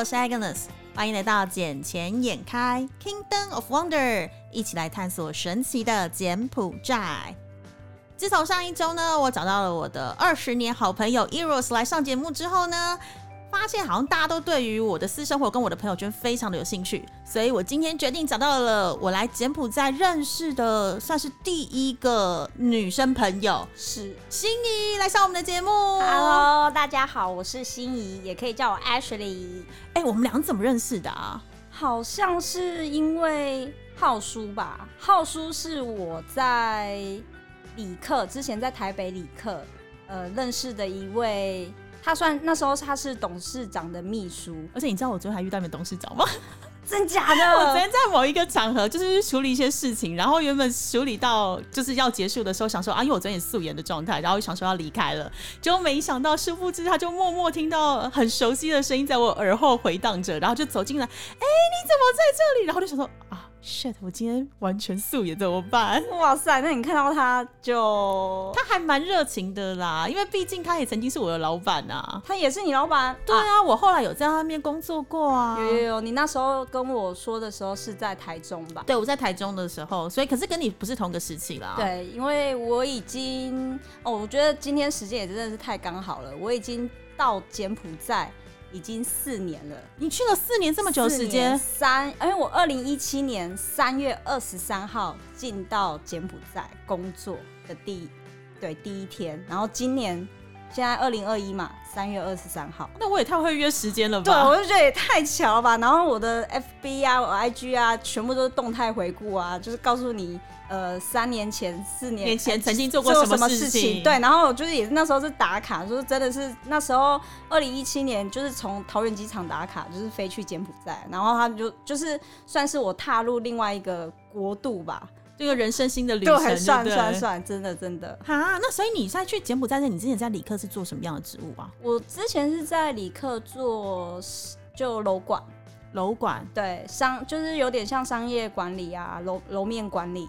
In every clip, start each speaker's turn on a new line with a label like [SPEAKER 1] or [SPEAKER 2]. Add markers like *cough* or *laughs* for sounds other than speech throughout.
[SPEAKER 1] 我是 Agnes，欢迎来到捡钱眼开 Kingdom of Wonder，一起来探索神奇的柬埔寨。自从上一周呢，我找到了我的二十年好朋友 Eros 来上节目之后呢。发现好像大家都对于我的私生活跟我的朋友圈非常的有兴趣，所以我今天决定找到了我来柬埔寨认识的算是第一个女生朋友，
[SPEAKER 2] 是
[SPEAKER 1] 心仪来上我们的节目。
[SPEAKER 2] Hello，大家好，我是心仪，也可以叫我 Ashley。
[SPEAKER 1] 哎，我们俩怎么认识的啊？
[SPEAKER 2] 好像是因为浩叔吧？浩叔是我在理科之前在台北理科呃认识的一位。他算那时候他是董事长的秘书，
[SPEAKER 1] 而且你知道我昨天还遇到你们董事长吗？*laughs*
[SPEAKER 2] 真假的？*laughs*
[SPEAKER 1] 我昨天在某一个场合就是处理一些事情，然后原本处理到就是要结束的时候，想说啊，因为我昨天素颜的状态，然后想说要离开了，结果没想到殊不知他就默默听到很熟悉的声音在我耳后回荡着，然后就走进来，哎，你怎么在这里？然后就想说啊。shit！我今天完全素颜怎么办？
[SPEAKER 2] 哇塞！那你看到他就 *laughs*
[SPEAKER 1] 他还蛮热情的啦，因为毕竟他也曾经是我的老板啊。
[SPEAKER 2] 他也是你老板？
[SPEAKER 1] 对啊，我后来有在他那边工作过啊。
[SPEAKER 2] 有有有，你那时候跟我说的时候是在台中吧？
[SPEAKER 1] 对，我在台中的时候，所以可是跟你不是同个时期啦。
[SPEAKER 2] 对，因为我已经哦，我觉得今天时间也真的是太刚好了，我已经到柬埔寨。已经四年了，
[SPEAKER 1] 你去了四年这么久时间？
[SPEAKER 2] 三，因为我二零一七年三月二十三号进到柬埔寨工作的第对第一天，然后今年现在二零二一嘛，三月二十三号，
[SPEAKER 1] 那我也太会约时间了吧？
[SPEAKER 2] 对，我就觉得也太巧了吧。然后我的 FB 啊，我 IG 啊，全部都是动态回顾啊，就是告诉你。呃，三年前、四年
[SPEAKER 1] 前曾经做过
[SPEAKER 2] 什么
[SPEAKER 1] 事情？
[SPEAKER 2] 对，然后就是也是那时候是打卡，就是真的是那时候二零一七年，就是从桃园机场打卡，就是飞去柬埔寨，然后他就就是算是我踏入另外一个国度吧，
[SPEAKER 1] 这个人生新的旅程，
[SPEAKER 2] 算算算，真的真的。
[SPEAKER 1] 哈，那所以你在去柬埔寨那，你之前在理科是做什么样的职务啊？
[SPEAKER 2] 我之前是在理科做就楼管，
[SPEAKER 1] 楼管，
[SPEAKER 2] 对，商就是有点像商业管理啊，楼楼面管理。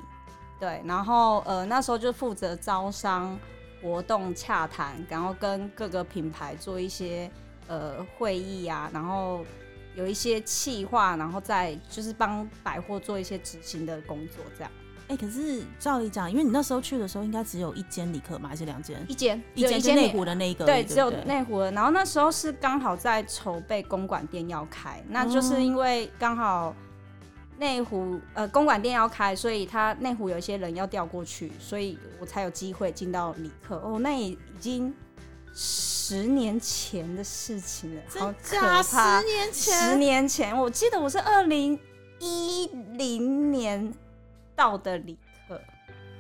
[SPEAKER 2] 对，然后呃那时候就负责招商活动洽谈，然后跟各个品牌做一些呃会议啊，然后有一些企划，然后再就是帮百货做一些执行的工作，这样。
[SPEAKER 1] 哎，可是照理讲，因为你那时候去的时候，应该只有一间理科嘛，还是两间？
[SPEAKER 2] 一间，
[SPEAKER 1] 一间是内湖的那一个。
[SPEAKER 2] 对，只有内湖的。然后那时候是刚好在筹备公馆店要开，那就是因为刚好。内湖呃公馆店要开，所以他内湖有一些人要调过去，所以我才有机会进到理科。哦，那也已经十年前的事情了，好可怕！
[SPEAKER 1] 十年前，
[SPEAKER 2] 十年前，我记得我是二零一零年到的理科。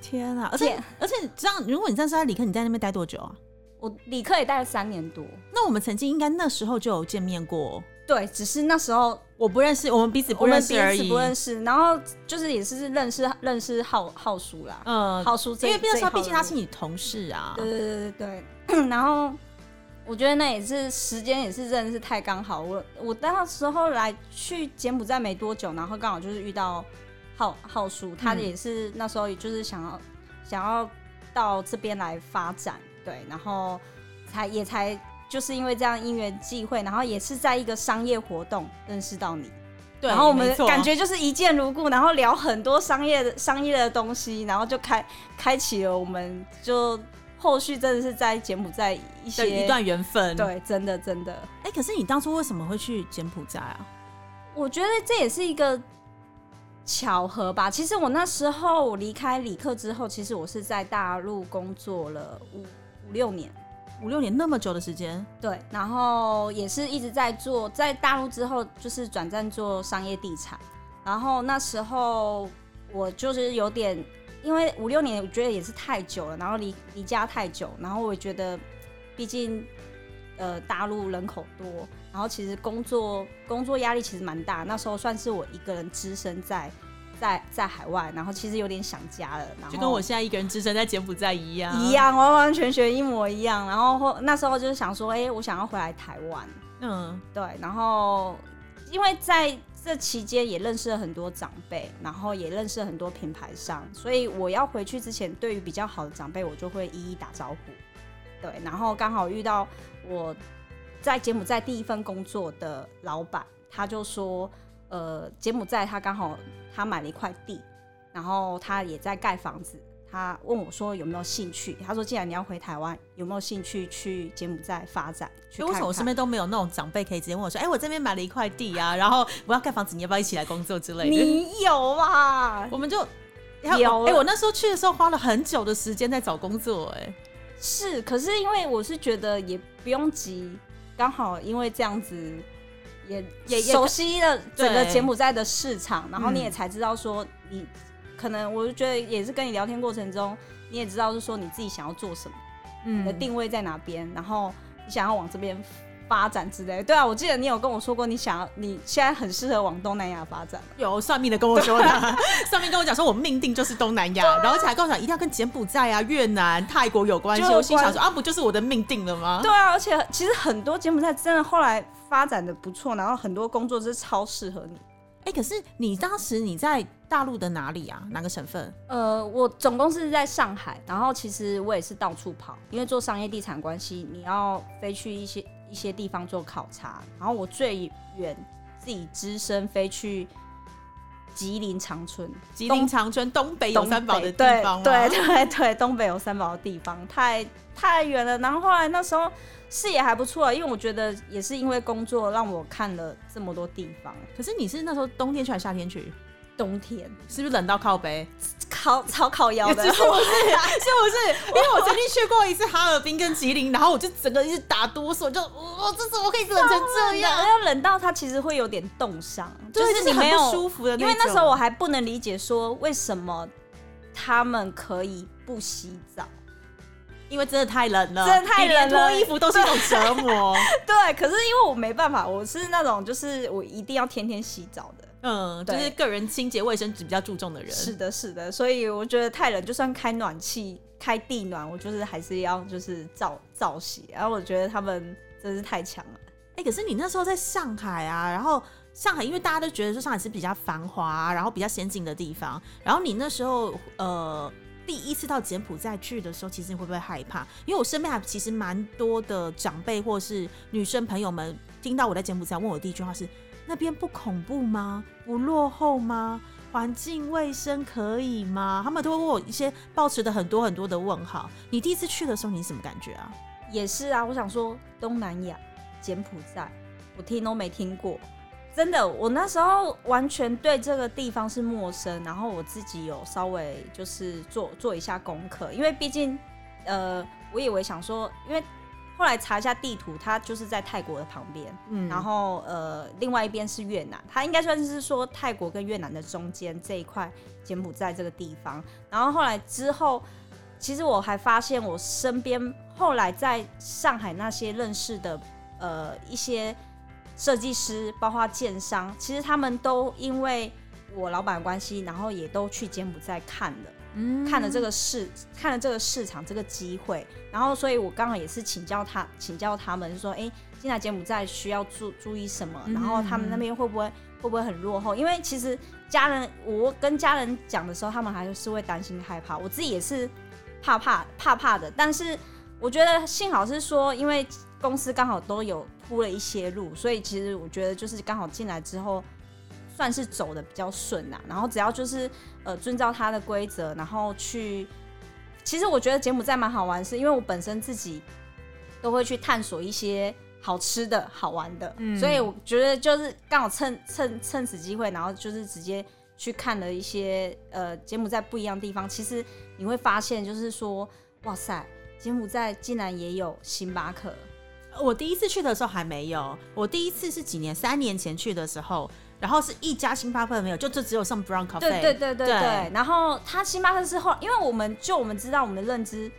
[SPEAKER 1] 天啊！而且而且这样，如果你这样是在理科，你在那边待多久啊？
[SPEAKER 2] 我理科也待了三年多。
[SPEAKER 1] 那我们曾经应该那时候就有见面过。
[SPEAKER 2] 对，只是那时候
[SPEAKER 1] 我不认识，我们彼此不认识而已。
[SPEAKER 2] 不认识，然后就是也是认识认识浩浩叔啦，嗯，浩叔，
[SPEAKER 1] 因为那时候毕竟他是你同事啊。
[SPEAKER 2] 对对对对对。*clears throat* 然后我觉得那也是时间也是真的是太刚好。我我那时候来去柬埔寨没多久，然后刚好就是遇到浩浩叔，他也是那时候也就是想要想要到这边来发展，对，然后才也才。就是因为这样因缘际会，然后也是在一个商业活动认识到你，
[SPEAKER 1] 对，
[SPEAKER 2] 然后我们感觉就是一见如故，然后聊很多商业的商业的东西，然后就开开启了我们就后续真的是在柬埔寨一些
[SPEAKER 1] 一段缘分，
[SPEAKER 2] 对，真的真的。
[SPEAKER 1] 哎，可是你当初为什么会去柬埔寨啊？
[SPEAKER 2] 我觉得这也是一个巧合吧。其实我那时候离开理科之后，其实我是在大陆工作了五五六年。
[SPEAKER 1] 五六年那么久的时间，
[SPEAKER 2] 对，然后也是一直在做，在大陆之后就是转战做商业地产，然后那时候我就是有点，因为五六年我觉得也是太久了，然后离离家太久，然后我觉得，毕竟呃大陆人口多，然后其实工作工作压力其实蛮大，那时候算是我一个人只身在。在在海外，然后其实有点想家了，然后
[SPEAKER 1] 就跟我现在一个人置身在柬埔寨一样，
[SPEAKER 2] 一样完完全全一模一样。然后那时候就是想说，哎，我想要回来台湾，嗯，对。然后因为在这期间也认识了很多长辈，然后也认识了很多品牌商，所以我要回去之前，对于比较好的长辈，我就会一一打招呼。对，然后刚好遇到我在柬埔寨第一份工作的老板，他就说，呃，柬埔寨他刚好他买了一块地，然后他也在盖房子。他问我说有没有兴趣？他说既然你要回台湾，有没有兴趣去柬埔寨发展？去
[SPEAKER 1] 为什么我身边都没有那种长辈可以直接问我说，哎，我这边买了一块地啊，然后我要盖房子，你要不要一起来工作之类的？*laughs*
[SPEAKER 2] 你有啊？
[SPEAKER 1] 我们就
[SPEAKER 2] 有。
[SPEAKER 1] 哎，我那时候去的时候花了很久的时间在找工作，哎，
[SPEAKER 2] 是。可是因为我是觉得也不用急，刚好因为这样子也也熟悉了整个柬埔寨的市场，然后你也才知道说你。可能我就觉得也是跟你聊天过程中，你也知道是说你自己想要做什么，嗯，你的定位在哪边，然后你想要往这边发展之类。对啊，我记得你有跟我说过，你想要你现在很适合往东南亚发展。
[SPEAKER 1] 有算命的跟我说的，*laughs* 算命跟我讲说我命定就是东南亚，然后才跟我讲一定要跟柬埔寨啊、越南、泰国有关系。我心想说啊，不就是我的命定了吗？
[SPEAKER 2] 对啊，而且其实很多柬埔寨真的后来发展的不错，然后很多工作是超适合你。
[SPEAKER 1] 哎，可是你当时你在大陆的哪里啊？哪个省份？
[SPEAKER 2] 呃，我总共是在上海，然后其实我也是到处跑，因为做商业地产关系，你要飞去一些一些地方做考察。然后我最远自己只身飞去吉林长春，
[SPEAKER 1] 吉林长春东北有三宝的地方
[SPEAKER 2] 对对对，东北有三宝的地方，太太远了。然后后来那时候。视野还不错，因为我觉得也是因为工作让我看了这么多地方。
[SPEAKER 1] 可是你是那时候冬天去还是夏天去？
[SPEAKER 2] 冬天
[SPEAKER 1] 是不是冷到靠背、
[SPEAKER 2] 烤超烤腰的？
[SPEAKER 1] 是不是？*laughs* 是不是？因为我曾经去过一次哈尔滨跟吉林，然后我就整个一直打哆嗦，就我这怎么可以冷成这样？
[SPEAKER 2] 要冷到它其实会有点冻伤，就是你没有
[SPEAKER 1] 舒服的。
[SPEAKER 2] 因为那时候我还不能理解说为什么他们可以不洗澡。
[SPEAKER 1] 因为真的太冷了，
[SPEAKER 2] 真的太冷了，
[SPEAKER 1] 脱衣服都是一种折磨。*laughs*
[SPEAKER 2] 对，可是因为我没办法，我是那种就是我一定要天天洗澡的，
[SPEAKER 1] 嗯，就是个人清洁卫生比较注重的人。
[SPEAKER 2] 是的，是的，所以我觉得太冷，就算开暖气、开地暖，我就是还是要就是照照洗。然后我觉得他们真是太强了。
[SPEAKER 1] 哎，可是你那时候在上海啊，然后上海因为大家都觉得说上海是比较繁华，然后比较先进的地方，然后你那时候呃。第一次到柬埔寨去的时候，其实你会不会害怕？因为我身边还其实蛮多的长辈或是女生朋友们，听到我在柬埔寨，问我第一句话是：那边不恐怖吗？不落后吗？环境卫生可以吗？他们都会问我一些抱持的很多很多的问号。你第一次去的时候，你什么感觉啊？
[SPEAKER 2] 也是啊，我想说东南亚柬埔寨，我听都没听过。真的，我那时候完全对这个地方是陌生，然后我自己有稍微就是做做一下功课，因为毕竟，呃，我以为想说，因为后来查一下地图，它就是在泰国的旁边，嗯，然后呃，另外一边是越南，它应该算是说泰国跟越南的中间这一块柬埔寨这个地方，然后后来之后，其实我还发现我身边后来在上海那些认识的呃一些。设计师，包括建商，其实他们都因为我老板关系，然后也都去柬埔寨看了，嗯，看了这个市，看了这个市场这个机会，然后，所以我刚好也是请教他，请教他们说，哎，进来柬埔寨需要注注意什么？然后他们那边会不会会不会很落后？因为其实家人，我跟家人讲的时候，他们还是会担心害怕，我自己也是怕怕怕怕的。但是我觉得幸好是说，因为公司刚好都有。铺了一些路，所以其实我觉得就是刚好进来之后，算是走的比较顺呐。然后只要就是呃遵照它的规则，然后去，其实我觉得柬埔寨蛮好玩，是因为我本身自己都会去探索一些好吃的好玩的，所以我觉得就是刚好趁趁趁此机会，然后就是直接去看了一些呃柬埔寨不一样的地方。其实你会发现，就是说哇塞，柬埔寨竟然也有星巴克。
[SPEAKER 1] 我第一次去的时候还没有，我第一次是几年，三年前去的时候，然后是一家星巴克没有，就就只有上 Brown Cafe。
[SPEAKER 2] 对对对对对。然后他星巴克是后，因为我们就我们知道我们的认知，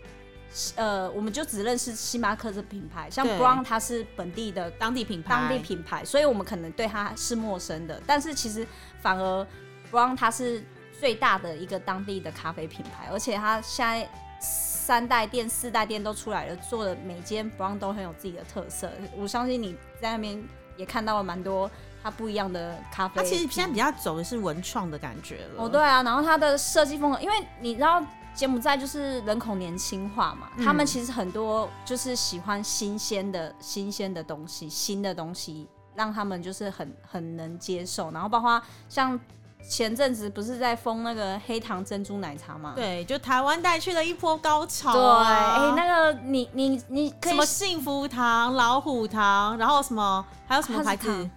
[SPEAKER 2] 呃，我们就只认识星巴克这品牌，像 Brown 它是本地的
[SPEAKER 1] 当地品牌，
[SPEAKER 2] 当地品牌，所以我们可能对它是陌生的。但是其实反而 Brown 它是最大的一个当地的咖啡品牌，而且它现在。三代店、四代店都出来了，做的每间 Brown 都很有自己的特色。我相信你在那边也看到了蛮多它不一样的咖啡。它
[SPEAKER 1] 其实现在比较走的是文创的感觉了。哦，
[SPEAKER 2] 对啊，然后它的设计风格，因为你知道柬埔寨就是人口年轻化嘛，
[SPEAKER 1] 嗯
[SPEAKER 2] 他们其实很多就是喜欢新鲜的、新鲜的东西、新的东西，让他们就是很很能接受。然后包括像前阵子不是在封那个黑糖珍珠奶茶嘛？
[SPEAKER 1] 对，就台湾带去了一波高潮、
[SPEAKER 2] 对，
[SPEAKER 1] 啊。
[SPEAKER 2] 哎、那个你你你可以
[SPEAKER 1] 什么幸福糖、老虎糖，然后什么还有什么牌子？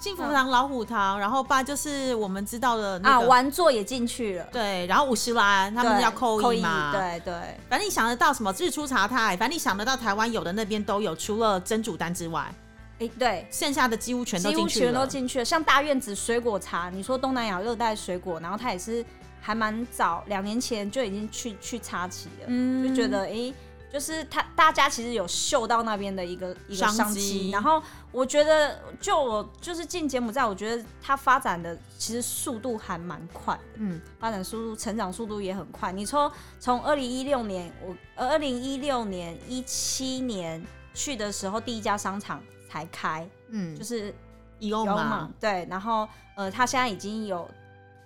[SPEAKER 1] 幸福堂、老虎堂，然后八就是我们知道的那
[SPEAKER 2] 啊，
[SPEAKER 1] 个、
[SPEAKER 2] 玩座也进去了，
[SPEAKER 1] 对，然后五十岚他们要扣
[SPEAKER 2] 扣
[SPEAKER 1] 一嘛，，
[SPEAKER 2] 对对。
[SPEAKER 1] 反正你想得到什么日出茶太，反正你想得到台湾有的那边都有，除了珍珠丹之外，
[SPEAKER 2] 哎、对，
[SPEAKER 1] 剩下的几乎全都进去了。
[SPEAKER 2] 全都进去了。像大院子水果茶，你说东南亚热带水果，然后它也是还蛮早，两年前就已经去去插旗了，
[SPEAKER 1] 嗯
[SPEAKER 2] 就觉得哎、诶就是他大家其实有嗅到那边的一个一个
[SPEAKER 1] 商机。
[SPEAKER 2] 然后我觉得，就我就是进柬埔寨，我觉得它发展的其实速度还蛮快的。
[SPEAKER 1] 嗯，
[SPEAKER 2] 发展速度、成长速度也很快。你说从二零一六年，我二零一六年、一七年去的时候，第一家商场才开，
[SPEAKER 1] 嗯，
[SPEAKER 2] 就是有嘛，，对。然后呃，他现在已经有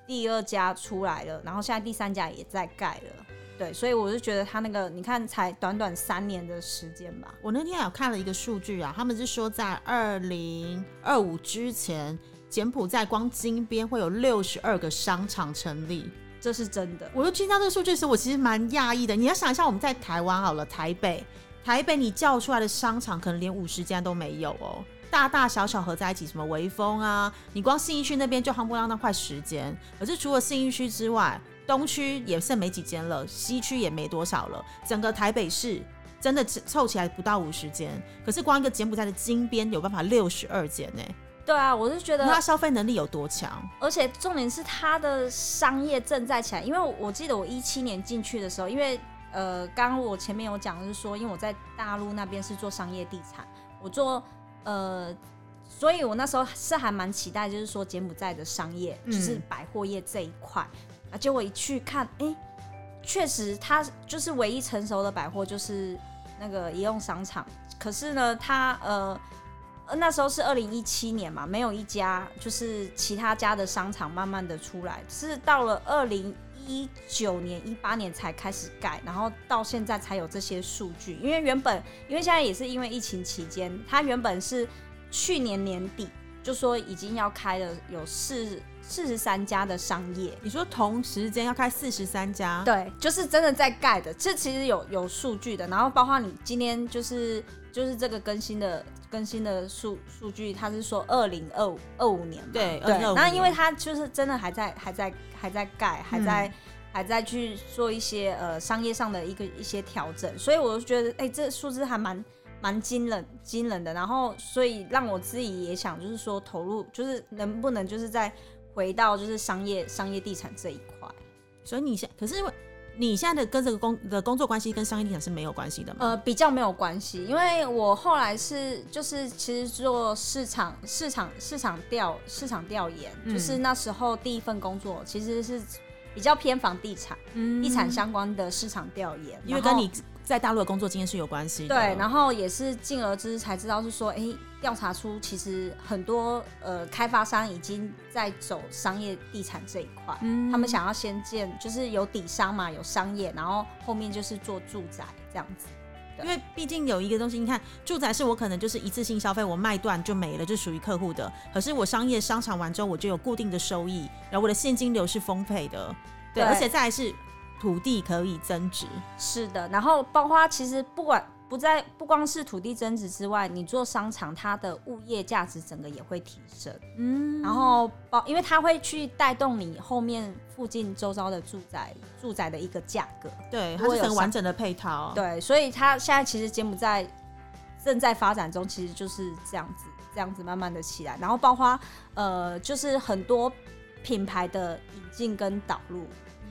[SPEAKER 2] 第二家出来了，然后现在第三家也在盖了，对。所以我就觉得他那个，你看才短短三年的时间吧，
[SPEAKER 1] 我那天有看了一个数据啊，他们是说在二零二五之前，柬埔寨光金边会有六十二个商场成立。
[SPEAKER 2] 这是真的。
[SPEAKER 1] 我就听到这个数据的时候，我其实蛮讶异的。你要想一下，我们在台湾好了，台北，台北你叫出来的商场可能连五十家都没有哦，大大小小合在一起，什么微风啊，你光信义区那边就夯不啷当快十间。可是除了信义区之外，东区也剩没几间了，西区也没多少了，整个台北市。真的只凑起来不到五十间，可是光一个柬埔寨的金边有办法六十二间呢，
[SPEAKER 2] 对啊，我是觉得
[SPEAKER 1] 他消费能力有多强？
[SPEAKER 2] 而且重点是他的商业正在起来，因为我记得我一七年进去的时候，因为呃，刚刚我前面有讲，就是说，因为我在大陆那边是做商业地产，我做呃，所以我那时候是还蛮期待，就是说柬埔寨的商业，
[SPEAKER 1] 嗯
[SPEAKER 2] 就是百货业这一块结果一去看，哎、确实它就是唯一成熟的百货，就是那个移用商场。可是呢，它呃。那时候是二零一七年嘛，没有一家就是其他家的商场慢慢的出来，是到了二零一九年、一八年才开始盖，然后到现在才有这些数据。因为原本，因为现在也是因为疫情期间，它原本是去年年底就说已经要开了有四四十三家的商业，
[SPEAKER 1] 你说同时间要开四十三家，
[SPEAKER 2] 对，就是真的在盖的，这其实有有数据的。然后包括你今天就是就是这个更新的更新的数数据，它是说二零二五二五年嘛，
[SPEAKER 1] 对
[SPEAKER 2] 对。
[SPEAKER 1] 2025
[SPEAKER 2] 那因为它就是真的还在还在还在盖，还在、还在去做一些呃商业上的一个一些调整，所以我就觉得哎、这数字还蛮。蛮惊人惊人的，然后所以让我自己也想，就是说投入，就是能不能就是再回到就是商业商业地产这一块。
[SPEAKER 1] 所以你现可是因为你现在的跟这个工的工作关系跟商业地产是没有关系的吗？
[SPEAKER 2] 呃，比较没有关系，因为我后来是就是其实做市场市场市场调市场调研，
[SPEAKER 1] 嗯
[SPEAKER 2] 就是那时候第一份工作其实是比较偏房地产、
[SPEAKER 1] 嗯
[SPEAKER 2] 地产相关的市场调研，
[SPEAKER 1] 因为跟你在大陆的工作经验是有关系的。
[SPEAKER 2] 对，然后也是进而之才知道是说，哎、调查出其实很多呃开发商已经在走商业地产这一块，
[SPEAKER 1] 嗯
[SPEAKER 2] 他们想要先建就是有底商嘛，有商业，然后后面就是做住宅这样子。
[SPEAKER 1] 因为毕竟有一个东西，你看住宅是我可能就是一次性消费，我卖断就没了，就属于客户的。可是我商业商场完之后，我就有固定的收益，然后我的现金流是丰沛的，对，
[SPEAKER 2] 对
[SPEAKER 1] 而且再来是土地可以增值。
[SPEAKER 2] 是的，然后包括其实不管不在不光是土地增值之外，你做商场，它的物业价值整个也会提升。
[SPEAKER 1] 嗯，
[SPEAKER 2] 然后包，因为它会去带动你后面附近周遭的住宅住宅的一个价格。
[SPEAKER 1] 对，它是很完整的配套。，
[SPEAKER 2] 对，所以它现在其实柬埔寨正在发展中，其实就是这样子，这样子慢慢的起来。然后包括呃，就是很多品牌的引进跟导入。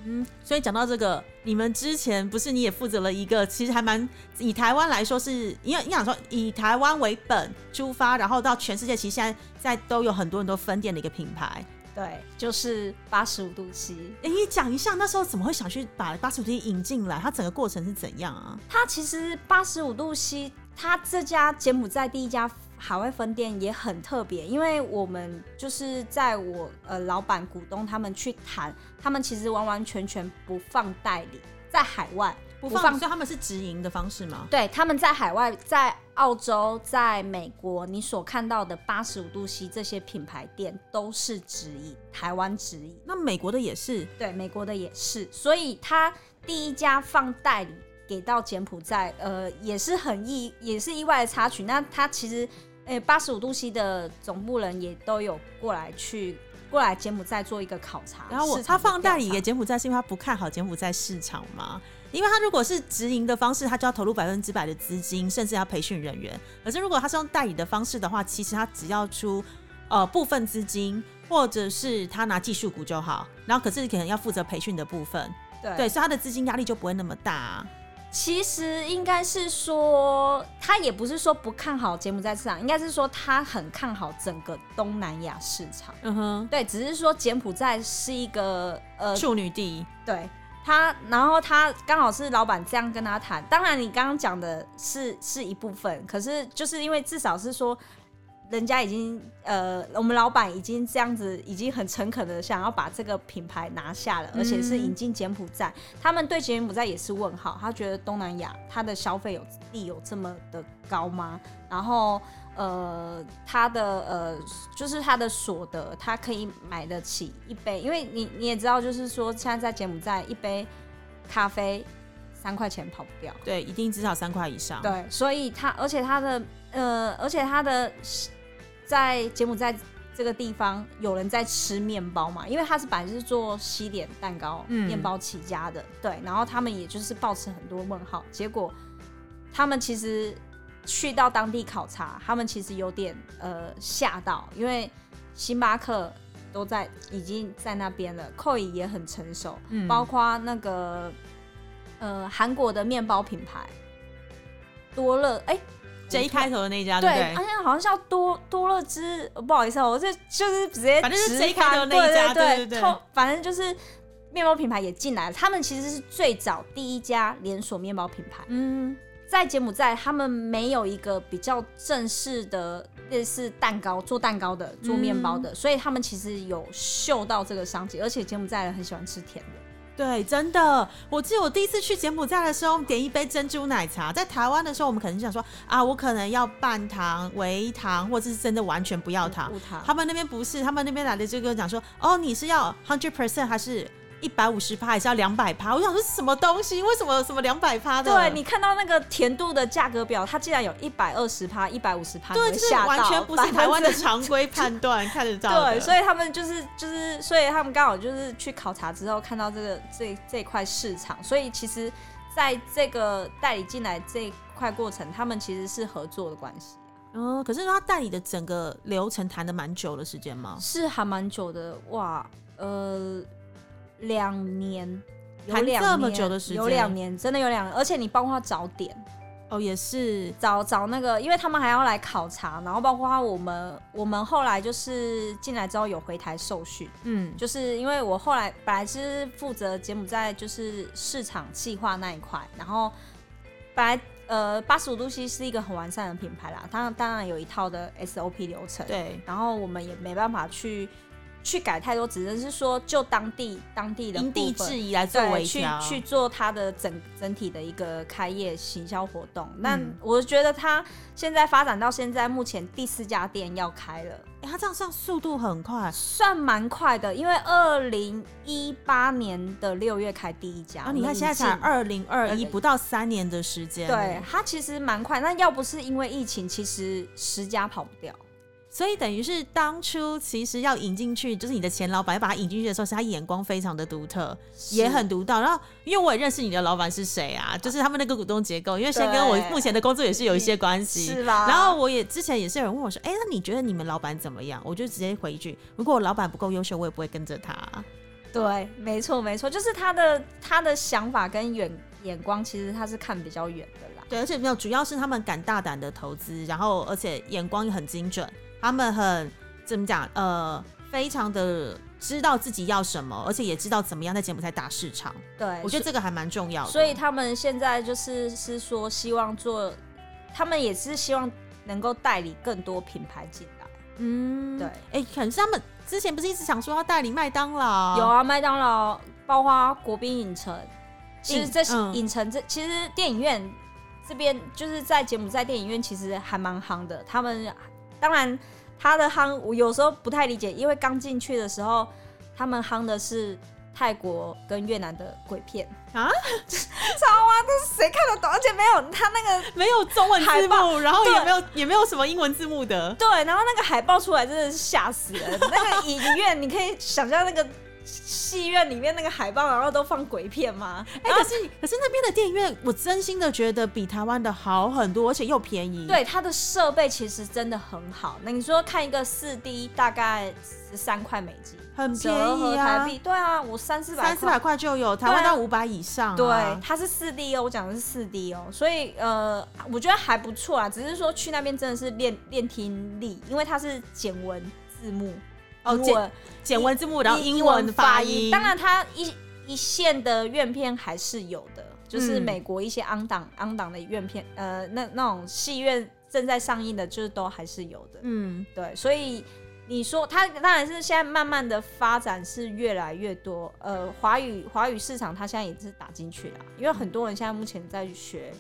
[SPEAKER 1] 嗯，所以讲到这个，你们之前不是你也负责了一个，其实还蛮以台湾来说是，因为你想说以台湾为本出发，然后到全世界，其实现在在都有很多很多分店的一个品牌。
[SPEAKER 2] 对，就是八十五度 C。
[SPEAKER 1] 哎、你讲一下那时候怎么会想去把八十五度 C 引进来？它整个过程是怎样啊？
[SPEAKER 2] 它其实八十五度 C，它这家柬埔寨第一家海外分店也很特别，因为我们就是在我呃老板股东他们去谈，他们其实完完全全不放代理在海外
[SPEAKER 1] 不放，
[SPEAKER 2] 不放
[SPEAKER 1] 所以他们是直营的方式吗？
[SPEAKER 2] 对，他们在海外，在澳洲、在美国，你所看到的八十五度 C 这些品牌店都是直营，台湾直营。
[SPEAKER 1] 那美国的也是，
[SPEAKER 2] 对，美国的也是，所以他第一家放代理给到柬埔寨，呃，也是很意，也是意外的插曲。那他其实，呃，八十五度 C 的总部人也都有过来去过来柬埔寨做一个考察。
[SPEAKER 1] 然后我他放代理给柬埔寨，是因为他不看好柬埔寨市场吗？因为他如果是直营的方式，他就要投入百分之百的资金，甚至要培训人员。可是如果他是用代理的方式的话，其实他只要出呃部分资金，或者是他拿技术股就好。然后可是可能要负责培训的部分，
[SPEAKER 2] 对
[SPEAKER 1] 对，所以他的资金压力就不会那么大、啊。
[SPEAKER 2] 其实应该是说，他也不是说不看好柬埔寨市场，应该是说他很看好整个东南亚市场。
[SPEAKER 1] 嗯哼，
[SPEAKER 2] 对，只是说柬埔寨是一个呃，
[SPEAKER 1] 处女地，
[SPEAKER 2] 对他，然后他刚好是老板这样跟他谈。当然，你刚刚讲的是是一部分，可是就是因为至少是说，人家已经呃，我们老板已经这样子，已经很诚恳的想要把这个品牌拿下了，而且是引进柬埔寨。他们对柬埔寨也是问号，他觉得东南亚它的消费有力有这么的高吗？然后。呃，他的呃，就是他的所得，他可以买得起一杯，因为你你也知道，就是说现在在柬埔寨一杯咖啡三块钱跑不掉，
[SPEAKER 1] 对，一定至少三块以上。
[SPEAKER 2] 对，所以他而且他的呃，而且他的在柬埔寨这个地方有人在吃面包嘛，因为他是本来是做西点蛋糕、
[SPEAKER 1] 嗯。
[SPEAKER 2] 面包起家的，对，然后他们也就是抱持很多问号，结果他们其实去到当地考察，他们其实有点呃吓到，因为星巴克都在已经在那边了，扣以也很成熟，
[SPEAKER 1] 嗯。
[SPEAKER 2] 包括那个呃韩国的面包品牌多乐，哎、
[SPEAKER 1] J 开头的那一家，
[SPEAKER 2] 对，
[SPEAKER 1] 对不对？
[SPEAKER 2] 好像好像叫多多乐之，呃不好意思哦，我这就是直接
[SPEAKER 1] 反正是
[SPEAKER 2] 直
[SPEAKER 1] J 开头那一家
[SPEAKER 2] 对
[SPEAKER 1] 对对
[SPEAKER 2] 反正就是面包品牌也进来了，他们其实是最早第一家连锁面包品牌。
[SPEAKER 1] 嗯，
[SPEAKER 2] 在柬埔寨，他们没有一个比较正式的类似蛋糕做蛋糕的、做面包的，所以他们其实有嗅到这个商机，而且柬埔寨人很喜欢吃甜的。
[SPEAKER 1] 对，真的，我记得我第一次去柬埔寨的时候，点一杯珍珠奶茶。在台湾的时候，我们可能想说啊，我可能要半糖、微糖，或者是真的完全不要糖。
[SPEAKER 2] 糖，
[SPEAKER 1] 他们那边不是，他们那边来的就跟我讲说，哦，你是要 hundred percent 还是一百五十趴，还是要两百趴？我想说什么东西？为什么什么两百趴的？
[SPEAKER 2] 对你看到那个甜度的价格表，它竟然有一百二十趴、一百五十趴，
[SPEAKER 1] 对，
[SPEAKER 2] 你
[SPEAKER 1] 就是完全不是台湾的常规判断 *laughs* 看得到的。
[SPEAKER 2] 对，所以他们就是就是，所以他们刚好就是去考察之后看到这个这这一块市场，所以其实在这个代理进来这一块过程，他们其实是合作的关系，
[SPEAKER 1] 嗯，可是他代理的整个流程谈的蛮久的时间吗？
[SPEAKER 2] 是还蛮久的哇，呃，两年。有
[SPEAKER 1] 谈
[SPEAKER 2] 两
[SPEAKER 1] 这么
[SPEAKER 2] 年
[SPEAKER 1] 久的时间。
[SPEAKER 2] 有两年，真的有两年，而且你包括找点，
[SPEAKER 1] 哦，也是，
[SPEAKER 2] 找找那个，因为他们还要来考察，然后包括我们，我们后来就是进来之后有回台受训，
[SPEAKER 1] 嗯，
[SPEAKER 2] 就是因为我后来本来是负责柬埔寨就是市场计划那一块，然后本来呃八十五度 C 是一个很完善的品牌啦，它当然有一套的 SOP 流程，，
[SPEAKER 1] 对，
[SPEAKER 2] 然后我们也没办法去去改太多，只能是说就当地当地的
[SPEAKER 1] 因地制宜来做
[SPEAKER 2] 对，去
[SPEAKER 1] 微调，
[SPEAKER 2] 去做它的整整体的一个开业行销活动。那
[SPEAKER 1] 嗯
[SPEAKER 2] 我觉得它现在发展到现在，目前第四家店要开了，
[SPEAKER 1] 哎、他这样算速度很快
[SPEAKER 2] 算蛮快的，因为二零一八年的六月开第一家。
[SPEAKER 1] 啊！你看现在才二零二一
[SPEAKER 2] ，2021
[SPEAKER 1] 不到三年的时间，
[SPEAKER 2] 对，它其实蛮快。那要不是因为疫情，其实十家跑不掉。
[SPEAKER 1] 所以等于是当初其实要引进去，就是你的前老板要把他引进去的时候，是他眼光非常的独特，也很独到。然后，因为我也认识你的老板是谁啊，就是他们那个股东结构，因为先跟我目前的工作也是有一些关系。
[SPEAKER 2] 是吧？
[SPEAKER 1] 然后我也之前也是有人问我说，哎、那你觉得你们老板怎么样？我就直接回一句，如果我老板不够优秀，我也不会跟着他。
[SPEAKER 2] 对，没错没错，就是他的他的想法跟远眼光，其实他是看比较远的啦。
[SPEAKER 1] 对，而且没有，主要是他们敢大胆的投资，然后而且眼光也很精准，他们很怎么讲？呃，非常的知道自己要什么，而且也知道怎么样在柬埔寨打市场。
[SPEAKER 2] 对，
[SPEAKER 1] 我觉得这个还蛮重要的。
[SPEAKER 2] 所以他们现在就是是说，希望做，他们也是希望能够代理更多品牌进来。
[SPEAKER 1] 嗯，
[SPEAKER 2] 对，
[SPEAKER 1] 哎、可是他们之前不是一直想说要代理麦当劳？
[SPEAKER 2] 有，啊，麦当劳，包括国宾影城，其实这
[SPEAKER 1] 嗯
[SPEAKER 2] 影城这其实电影院这边就是在柬埔寨电影院其实还蛮夯的。他们当然他的夯我有时候不太理解，因为刚进去的时候他们夯的是泰国跟越南的鬼片
[SPEAKER 1] 啊，*laughs*
[SPEAKER 2] 超啊，这是谁看得懂？而且没有他那个
[SPEAKER 1] 没有中文字幕，然后也没有也没有什么英文字幕的。
[SPEAKER 2] 对，然后那个海报出来真的是吓死人。那个影院你可以想象那个戏院里面那个海报，然后都放鬼片吗？
[SPEAKER 1] 哎、可是可是那边的电影院，我真心的觉得比台湾的好很多，而且又便宜。，
[SPEAKER 2] 对，它的设备其实真的很好。那你说看一个四 D 大概十三块美金，
[SPEAKER 1] 很便宜啊
[SPEAKER 2] 台，币，对啊，我三四百
[SPEAKER 1] 三四百块就有，台湾到五百以上、啊。
[SPEAKER 2] 对，它是四 D 哦，我讲的是四 D 哦，所以呃，我觉得还不错啊，只是说去那边真的是练练听力，因为它是简文字幕，
[SPEAKER 1] 哦
[SPEAKER 2] 简
[SPEAKER 1] 简文字幕，然后
[SPEAKER 2] 英
[SPEAKER 1] 英文发
[SPEAKER 2] 音。
[SPEAKER 1] 音。
[SPEAKER 2] 当然，它一一线的院片还是有的，就是
[SPEAKER 1] 嗯
[SPEAKER 2] 美国一些昂档昂档的院片，呃，那那种戏院正在上映的，就是都还是有的。
[SPEAKER 1] 嗯，
[SPEAKER 2] 对，所以你说它当然是现在慢慢的发展是越来越多，呃，华语华语市场它现在也是打进去了，因为很多人现在目前在学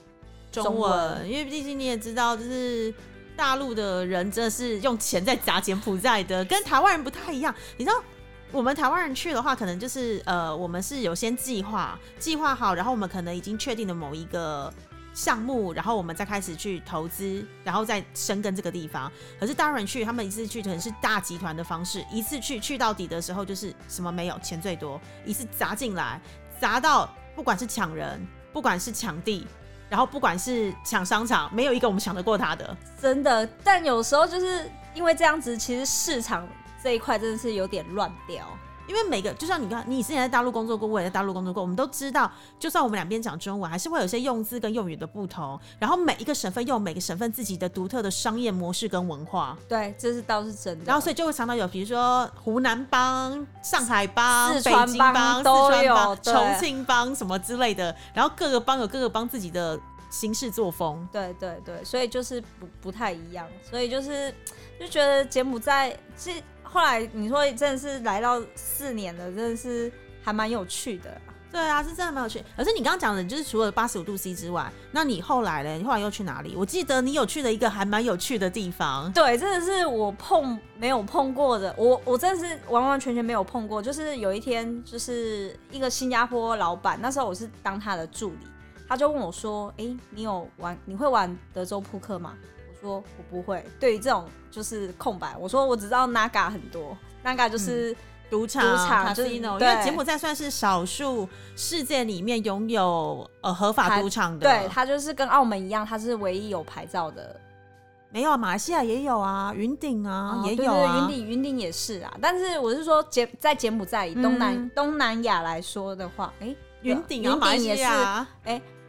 [SPEAKER 1] 中
[SPEAKER 2] 中，
[SPEAKER 1] 文因为毕竟你也知道，就是大陆的人真的是用钱在砸柬埔寨的，跟台湾人不太一样。你知道，我们台湾人去的话，可能就是呃，我们是有先计划，计划好，然后我们可能已经确定了某一个。项目，然后我们再开始去投资，然后再深耕这个地方。可是大陆人去，他们一次去可能是大集团的方式，一次去去到底的时候，就是什么没有，钱最多，一次砸进来，砸到不管是抢人，不管是抢地，然后不管是抢商场，没有一个我们抢得过他的。
[SPEAKER 2] 真的，但有时候就是因为这样子，其实市场这一块真的是有点乱掉。
[SPEAKER 1] 因为每个就像你看，你之前在大陆工作过，我也在大陆工作过，我们都知道，就算我们两边讲中文，还是会有些用字跟用语的不同。然后每一个省份又有每个省份自己的独特的商业模式跟文化，
[SPEAKER 2] 对，这是倒是真的。
[SPEAKER 1] 然后所以就会常常有，比如说湖南帮、上海帮、
[SPEAKER 2] 四川
[SPEAKER 1] 北京
[SPEAKER 2] 帮
[SPEAKER 1] 四川帮、重庆帮什么之类的，然后各个帮有各个帮自己的行事作风。
[SPEAKER 2] 对对对，所以就是不不太一样，所以就是就觉得柬埔寨，其实后来你说真的是来到四年了，真的是还蛮有趣的啦。
[SPEAKER 1] 对啊，是真的蛮有趣。可是你刚刚讲的，就是除了八十五度 C 之外，那你后来呢？你后来又去哪里？我记得你有去的一个还蛮有趣的地方。
[SPEAKER 2] 对，真的是我碰没有碰过的，我我真的是完完全全没有碰过。就是有一天，就是一个新加坡老板，那时候我是当他的助理，他就问我说：“哎，你有玩？你会玩德州扑克吗？”我说：“我不会。”对于这种就是空白，我说我只知道 Naga 很多，Naga 就是、
[SPEAKER 1] 赌场、
[SPEAKER 2] 赌场就是
[SPEAKER 1] 因
[SPEAKER 2] 对
[SPEAKER 1] 为柬埔寨算是少数世界里面拥有呃合法
[SPEAKER 2] 牌
[SPEAKER 1] 赌场的。
[SPEAKER 2] 对，它就是跟澳门一样，它是唯一有牌照的。
[SPEAKER 1] 没有啊，马来西亚也有啊，云顶啊、也有啊。
[SPEAKER 2] 云顶云顶也是啊。但是我是说柬在柬埔寨以东南、
[SPEAKER 1] 嗯
[SPEAKER 2] 东南亚来说的话，诶，
[SPEAKER 1] 云顶啊，
[SPEAKER 2] 云
[SPEAKER 1] 马来西
[SPEAKER 2] 顶也是，
[SPEAKER 1] 亚，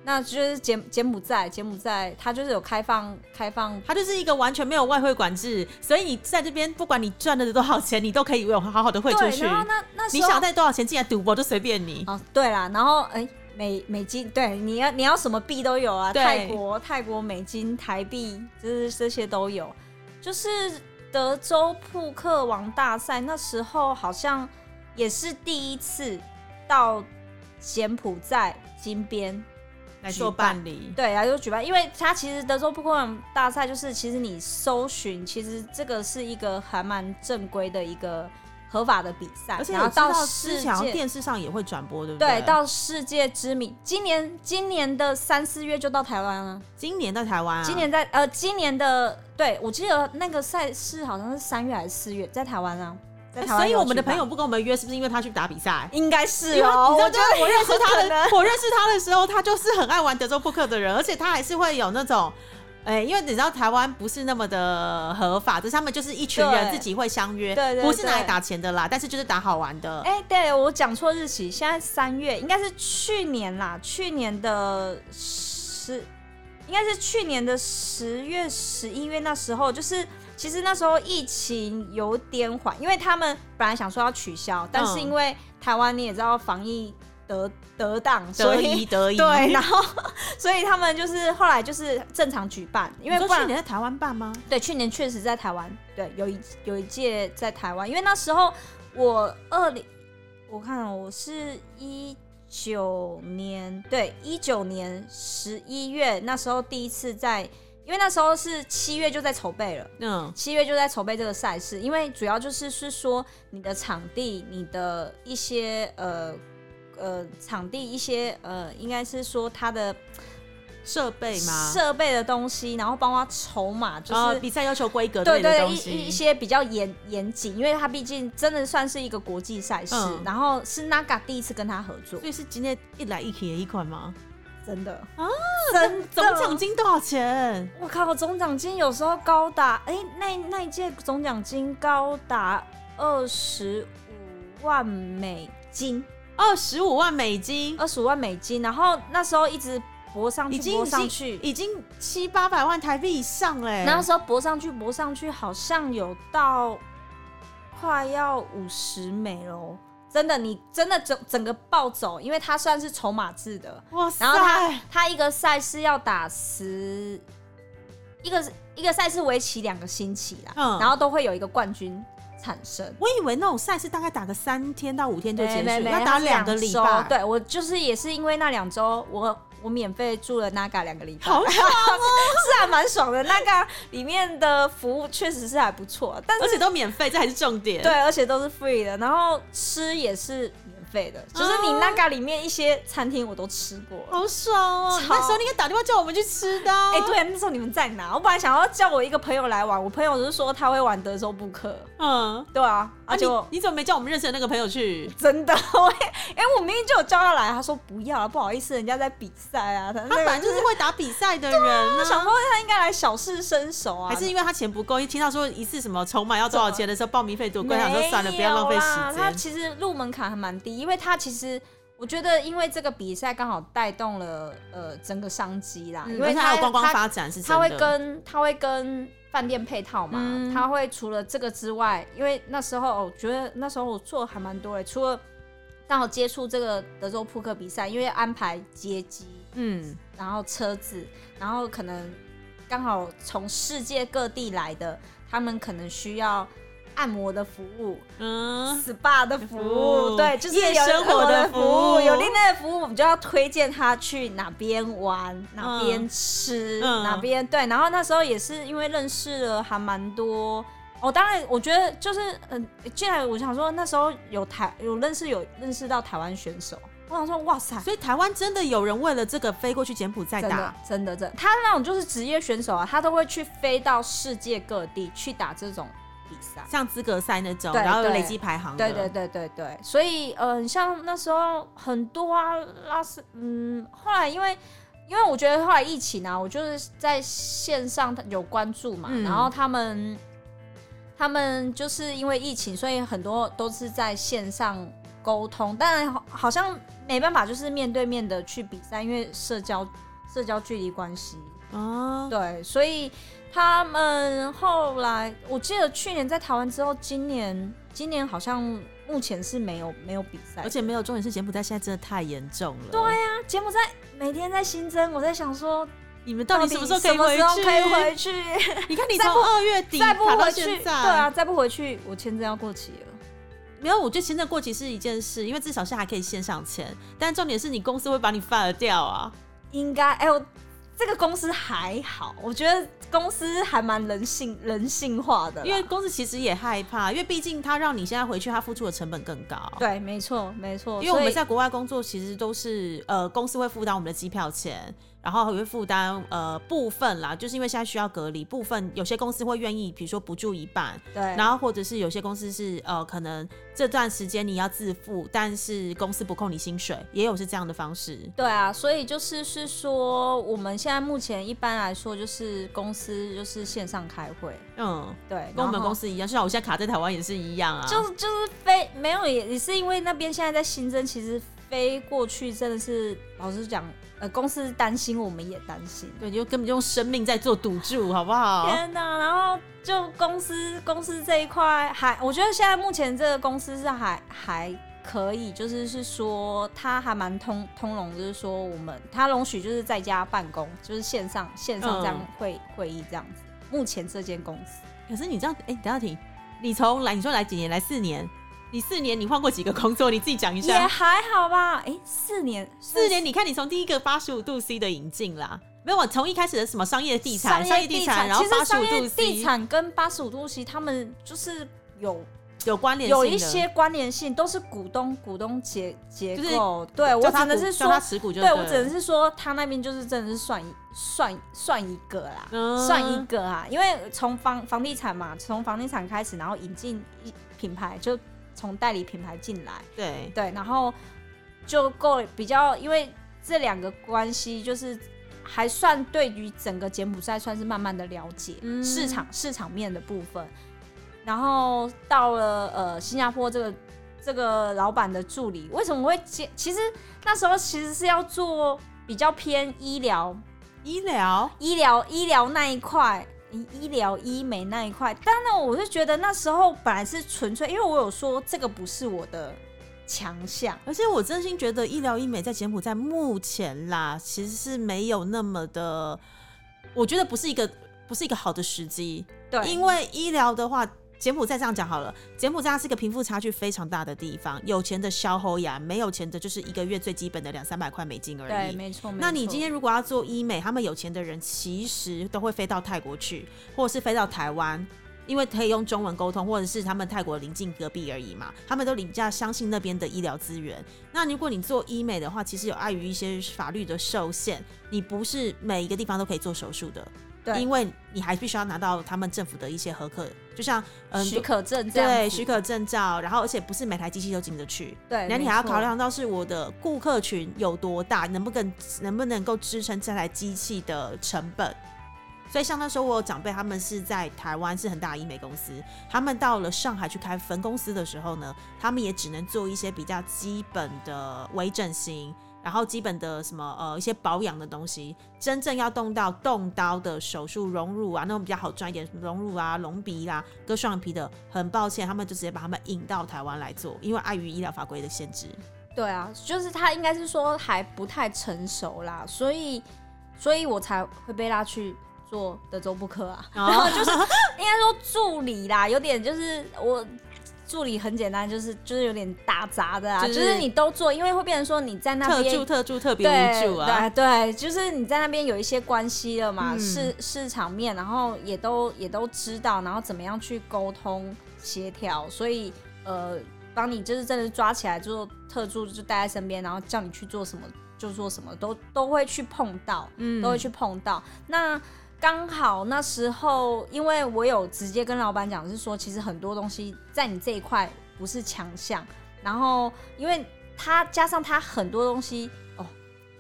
[SPEAKER 2] 那就是柬柬埔寨，柬埔寨它就是有开放开放。
[SPEAKER 1] 它就是一个完全没有外汇管制，所以你在这边，不管你赚了多少钱，你都可以有好好的汇出
[SPEAKER 2] 对，
[SPEAKER 1] 去。
[SPEAKER 2] 然后那那
[SPEAKER 1] 你想带多少钱进来赌博都随便你。
[SPEAKER 2] 哦，对啦，然后哎、美美金，对，你要你要什么币都有啊，泰国泰国美金、台币，就是这些都有。就是德州扑克王大赛那时候好像也是第一次到柬埔寨金边
[SPEAKER 1] 来做
[SPEAKER 2] 举办
[SPEAKER 1] 办理，
[SPEAKER 2] 对，来做举办，因为它其实德州扑克王大赛就是，其实你搜寻，其实这个是一个还蛮正规的一个合法的比赛，
[SPEAKER 1] 而且
[SPEAKER 2] 到世界
[SPEAKER 1] 电视上也会转播，对不
[SPEAKER 2] 对
[SPEAKER 1] 对？
[SPEAKER 2] 到世界知名。今年今年的三四月就到台湾了，
[SPEAKER 1] 今年在台湾啊，
[SPEAKER 2] 今年在呃今年的对我记得那个赛事好像是三月还是四月，在台湾啊，在
[SPEAKER 1] 哎
[SPEAKER 2] 台湾
[SPEAKER 1] 所以我们的朋友不跟我们约，是不是因为他去打比赛？
[SPEAKER 2] 应该是哦，我觉得
[SPEAKER 1] 我认识他的，*laughs* 我认识他的时候，他就是很爱玩德州扑克的人，而且他还是会有那种。哎、因为你知道台湾不是那么的合法，就是他们就是一群人自己会相约，
[SPEAKER 2] 对对
[SPEAKER 1] 不是拿来打钱的啦，但是就是打好玩的。
[SPEAKER 2] 哎、对我讲错日期，现在三月应该是去年啦，去年的十，应该是去年的十月、十一月那时候，就是其实那时候疫情有点缓，因为他们本来想说要取消，但是
[SPEAKER 1] 嗯
[SPEAKER 2] 因为台湾你也知道防疫得得当，
[SPEAKER 1] 得
[SPEAKER 2] 所以
[SPEAKER 1] 意得以，
[SPEAKER 2] 对，*laughs* 然后所以他们就是后来就是正常举办，因为
[SPEAKER 1] 去年在台湾办吗？
[SPEAKER 2] 对，去年确实在台湾，对，有一有一届在台湾，因为那时候我二零，我看哦我是一九年，对，一九年十一月那时候第一次在，因为那时候是七月就在筹备了，
[SPEAKER 1] 嗯
[SPEAKER 2] 七月就在筹备这个赛事，因为主要就是是说你的场地、你的一些呃呃场地一些呃，应该是说它的
[SPEAKER 1] 设备吗？
[SPEAKER 2] 设备的东西，然后包括筹码，就
[SPEAKER 1] 哦
[SPEAKER 2] 是
[SPEAKER 1] 比赛要求规格
[SPEAKER 2] 对对一一一些比较严严谨，因为它毕竟真的算是一个国际赛事，
[SPEAKER 1] 嗯
[SPEAKER 2] 然后是 Naga 第一次跟他合作
[SPEAKER 1] 所，以是今天一来一起的一款吗？
[SPEAKER 2] 真的
[SPEAKER 1] 啊，
[SPEAKER 2] 真的
[SPEAKER 1] 总奖金多少钱？
[SPEAKER 2] 我靠，总奖金有时候高达哎、那那一届总奖金高达二十五万美金，
[SPEAKER 1] 二十五万美金，
[SPEAKER 2] 二十五万美金，然后那时候一直搏上去，
[SPEAKER 1] 已经
[SPEAKER 2] 搏上去，
[SPEAKER 1] 已经七八百万台币以上嘞。
[SPEAKER 2] 那时候搏上去，搏上去，好像有到快要五十美喽。真的，你真的整整个暴走，因为它算是筹码制的，
[SPEAKER 1] 哇塞，
[SPEAKER 2] 然后它它一个赛事要打十，一个一个赛事为期两个星期啦，
[SPEAKER 1] 嗯
[SPEAKER 2] 然后都会有一个冠军产生。
[SPEAKER 1] 我以为那种赛事大概打个三天到五天就结束，要打两个礼拜。，
[SPEAKER 2] 对我就是也是因为那两周，我我免费住了 Naga 两个礼拜，
[SPEAKER 1] 好爽 *laughs*
[SPEAKER 2] 是还蛮爽的。Naga 里面的服务确实是还不错，但是
[SPEAKER 1] 而且都免费，这还是重点。
[SPEAKER 2] 对，而且都是 free 的，然后吃也是免费的，就是你
[SPEAKER 1] 哦
[SPEAKER 2] Naga 里面一些餐厅我都吃过。
[SPEAKER 1] 好爽哦！那时候你应该打电话叫我们去吃的啊。
[SPEAKER 2] 哎、对，那时候你们在哪？我本来想要叫我一个朋友来玩，我朋友就是说他会玩德州扑克，
[SPEAKER 1] 嗯，
[SPEAKER 2] 对啊，
[SPEAKER 1] 啊
[SPEAKER 2] 而且
[SPEAKER 1] 你你怎么没叫我们认识的那个朋友去？
[SPEAKER 2] 真的，*laughs* 哎、我明明就有叫他来，他说不要了，不好意思，人家在比赛啊，他
[SPEAKER 1] 本来就是会打比赛的人 *laughs* 呢。
[SPEAKER 2] 我想说他应该来小试身手啊，
[SPEAKER 1] 还是因为他钱不够，一听到说一次什么筹码要多少钱的时候，报名费多贵，想说算了，不要浪费时间他。
[SPEAKER 2] 其实入门槛还蛮低，因为他其实我觉得，因为这个比赛刚好带动了呃整个商机啦，因为他
[SPEAKER 1] 有观光发展是。
[SPEAKER 2] 他会跟他会跟饭店配套嘛，
[SPEAKER 1] 嗯。
[SPEAKER 2] 他会除了这个之外，因为那时候我觉得那时候我做的还蛮多的，除了刚好接触这个德州扑克比赛，因为安排接机，
[SPEAKER 1] 嗯，
[SPEAKER 2] 然后车子，然后可能刚好从世界各地来的，他们可能需要按摩的服务、
[SPEAKER 1] 嗯
[SPEAKER 2] ，SPA 的服
[SPEAKER 1] 服
[SPEAKER 2] 务，对，就是
[SPEAKER 1] 夜生活的服务。
[SPEAKER 2] 有另类的服务，我们就要推荐他去哪边玩、哪边
[SPEAKER 1] 嗯
[SPEAKER 2] 吃、
[SPEAKER 1] 嗯。
[SPEAKER 2] 哪边对。然后那时候也是因为认识了还蛮多。哦，当然，我觉得就是，嗯，进来我想说那时候有台有认识有认识到台湾选手，我想说哇塞，
[SPEAKER 1] 所以台湾真的有人为了这个飞过去柬埔寨打，
[SPEAKER 2] 真的真的，他那种就是职业选手啊，他都会去飞到世界各地去打这种比赛。
[SPEAKER 1] 像资格赛那种，然后有累积排行。
[SPEAKER 2] 对对对对对，所以呃，像那时候很多啊，拉斯，嗯，后来因为因为我觉得后来疫情啊，我就是在线上有关注嘛，
[SPEAKER 1] 嗯
[SPEAKER 2] 然后他们他们就是因为疫情，所以很多都是在线上沟通，但好好像没办法，就是面对面的去比赛，因为社交社交距离关系。
[SPEAKER 1] 哦，
[SPEAKER 2] 对，所以他们后来，我记得去年在台湾之后，今年今年好像目前是没有没有比赛，
[SPEAKER 1] 而且没有重点是柬埔寨现在真的太严重了。
[SPEAKER 2] 对啊，柬埔寨每天在新增，我在想说，
[SPEAKER 1] 你们到底什么时候可以回去？
[SPEAKER 2] 可以回去？*laughs*
[SPEAKER 1] 你看你
[SPEAKER 2] 再不
[SPEAKER 1] 从二月底
[SPEAKER 2] 再不回去，对
[SPEAKER 1] 现在，
[SPEAKER 2] 啊，，再不回去，我签证要过期了。
[SPEAKER 1] 没有，我觉得签证过期是一件事，因为至少是还可以线上签，但重点是你公司会把你 fire 掉啊。
[SPEAKER 2] 应该，哎呦，这个公司还好，我觉得公司还蛮人性人性化的，
[SPEAKER 1] 因为公司其实也害怕，因为毕竟他让你现在回去，他付出的成本更高。
[SPEAKER 2] 对，没错，没错，
[SPEAKER 1] 因为我们在国外工作，其实都是呃公司会负担我们的机票钱，然后也会负担呃部分啦，就是因为现在需要隔离，部分有些公司会愿意，比如说补助一半，
[SPEAKER 2] 对，
[SPEAKER 1] 然后或者是有些公司是呃可能这段时间你要自付，但是公司不扣你薪水，也有是这样的方式。
[SPEAKER 2] 对啊，所以就是是说，我们现在目前一般来说就是公司就是线上开会，
[SPEAKER 1] 嗯，
[SPEAKER 2] 对，
[SPEAKER 1] 跟我们公
[SPEAKER 2] 司
[SPEAKER 1] 司一样，就像我现在卡在台湾也是一样啊。
[SPEAKER 2] 就是就是飞没有也也是因为那边现在在新增，其实飞过去真的是老实讲，呃，公司担心，我们也担心。
[SPEAKER 1] 对，就根本就用生命在做赌注，好不好？
[SPEAKER 2] 天哪！然后就公司公司这一块还，我觉得现在目前这个公司是还还可以，就是是说他还蛮通通融，就是说我们他容许就是在家办公，就是线上线上这样
[SPEAKER 1] 嗯
[SPEAKER 2] 会、会议这样子。目前这间公司
[SPEAKER 1] 可是你知道，哎、等下停，你从来你说来几年？来四年，你四年你换过几个工作？你自己讲一下也。
[SPEAKER 2] 还好吧。哎、四年，
[SPEAKER 1] 四年，你看你从第一个八十五度 C 的引进啦，没有，我从一开始的什么商业地产、商业地产，然后八十五度
[SPEAKER 2] 商业地产跟八十五度 C 他们就是有
[SPEAKER 1] 有关联，
[SPEAKER 2] 有一些关联性，都是股东股东结结
[SPEAKER 1] 就是
[SPEAKER 2] 构。对我只能是说
[SPEAKER 1] 他，持股就
[SPEAKER 2] 对我只能是说，他那边就是真的是算一算算一个啦，
[SPEAKER 1] 嗯
[SPEAKER 2] 算一个啊，因为从房房地产嘛，从房地产开始，然后引进一品牌，就从代理品牌进来，
[SPEAKER 1] 对
[SPEAKER 2] 对，然后就够比较，因为这两个关系就是还算对于整个柬埔寨算是慢慢的了解、
[SPEAKER 1] 嗯
[SPEAKER 2] 市场市场面的部分，然后到了呃新加坡这个这个老板的助理，为什么会接？其实那时候其实是要做比较偏医疗
[SPEAKER 1] 医疗
[SPEAKER 2] 医疗医疗那一块。医医疗医美那一块，当然，我是觉得那时候本来是纯粹，因为我有说这个不是我的强项，
[SPEAKER 1] 而且我真心觉得医疗医美在柬埔寨目前啦，其实是没有那么的，我觉得不是一个不是一个好的时机。
[SPEAKER 2] 对，
[SPEAKER 1] 因为医疗的话，柬埔寨这样讲好了，柬埔寨是一个贫富差距非常大的地方，有钱的消喉牙，没有钱的就是一个月最基本的两三百块美金而
[SPEAKER 2] 对，
[SPEAKER 1] 已。
[SPEAKER 2] 没错。
[SPEAKER 1] 那你今天如果要做医美，他们有钱的人其实都会飞到泰国去，或者是飞到台湾，因为可以用中文沟通，或者是他们泰国临近隔壁而已嘛，他们都比较相信那边的医疗资源。那如果你做医美的话，其实有碍于一些法律的受限，你不是每一个地方都可以做手术的，
[SPEAKER 2] 对
[SPEAKER 1] 因为你还必须要拿到他们政府的一些合可，就像嗯。
[SPEAKER 2] 许可证这样子
[SPEAKER 1] 对许可证照，然后而且不是每台机器都进得去，
[SPEAKER 2] 对，
[SPEAKER 1] 那你还要考量到是我的顾客群有多大，能不能能不能够支撑这台机器的成本。所以像那时候我有长辈，他们是在台湾是很大的医美公司，他们到了上海去开分公司的时候呢，他们也只能做一些比较基本的微整形，然后基本的什么呃一些保养的东西，真正要动到动刀的手术隆乳啊，那种比较好赚一点，隆乳啊、隆鼻啦、割双眼皮的，很抱歉，他们就直接把他们引到台湾来做，因为碍于医疗法规的限制。
[SPEAKER 2] 对啊，就是他应该是说还不太成熟啦，所以所以我才会被拉去做德州扑克啊，
[SPEAKER 1] 哦
[SPEAKER 2] 然后就是应该说助理啦，有点就是我。助理很简单，就是就是有点打杂的啊，
[SPEAKER 1] 就
[SPEAKER 2] 就是是你都做，因为会变成说你在那边
[SPEAKER 1] 特助、特助、特别
[SPEAKER 2] 对
[SPEAKER 1] 无助啊！
[SPEAKER 2] 对对，就是你在那边有一些关系了嘛，
[SPEAKER 1] 嗯
[SPEAKER 2] 市市场面，然后也都也都知道，然后怎么样去沟通协调，所以呃，帮你就是真的抓起来做特助，就带在身边，然后叫你去做什么就做什么，都都会去碰到，
[SPEAKER 1] 嗯
[SPEAKER 2] 都会去碰到。那刚好那时候，因为我有直接跟老板讲，是说其实很多东西在你这一块不是强项，然后因为他加上他很多东西哦，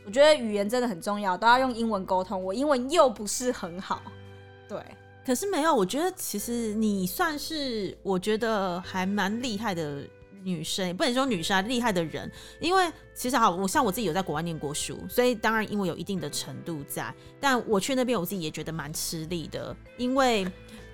[SPEAKER 2] 我觉得语言真的很重要，都要用英文沟通。我英文又不是很好，对，
[SPEAKER 1] 可是没有，我觉得其实你算是我觉得还蛮厉害的女生，也不能说女生啊，厉害的人。因为其实好，我像我自己有在国外念过书，所以当然因为有一定的程度在，但我去那边我自己也觉得蛮吃力的，因为。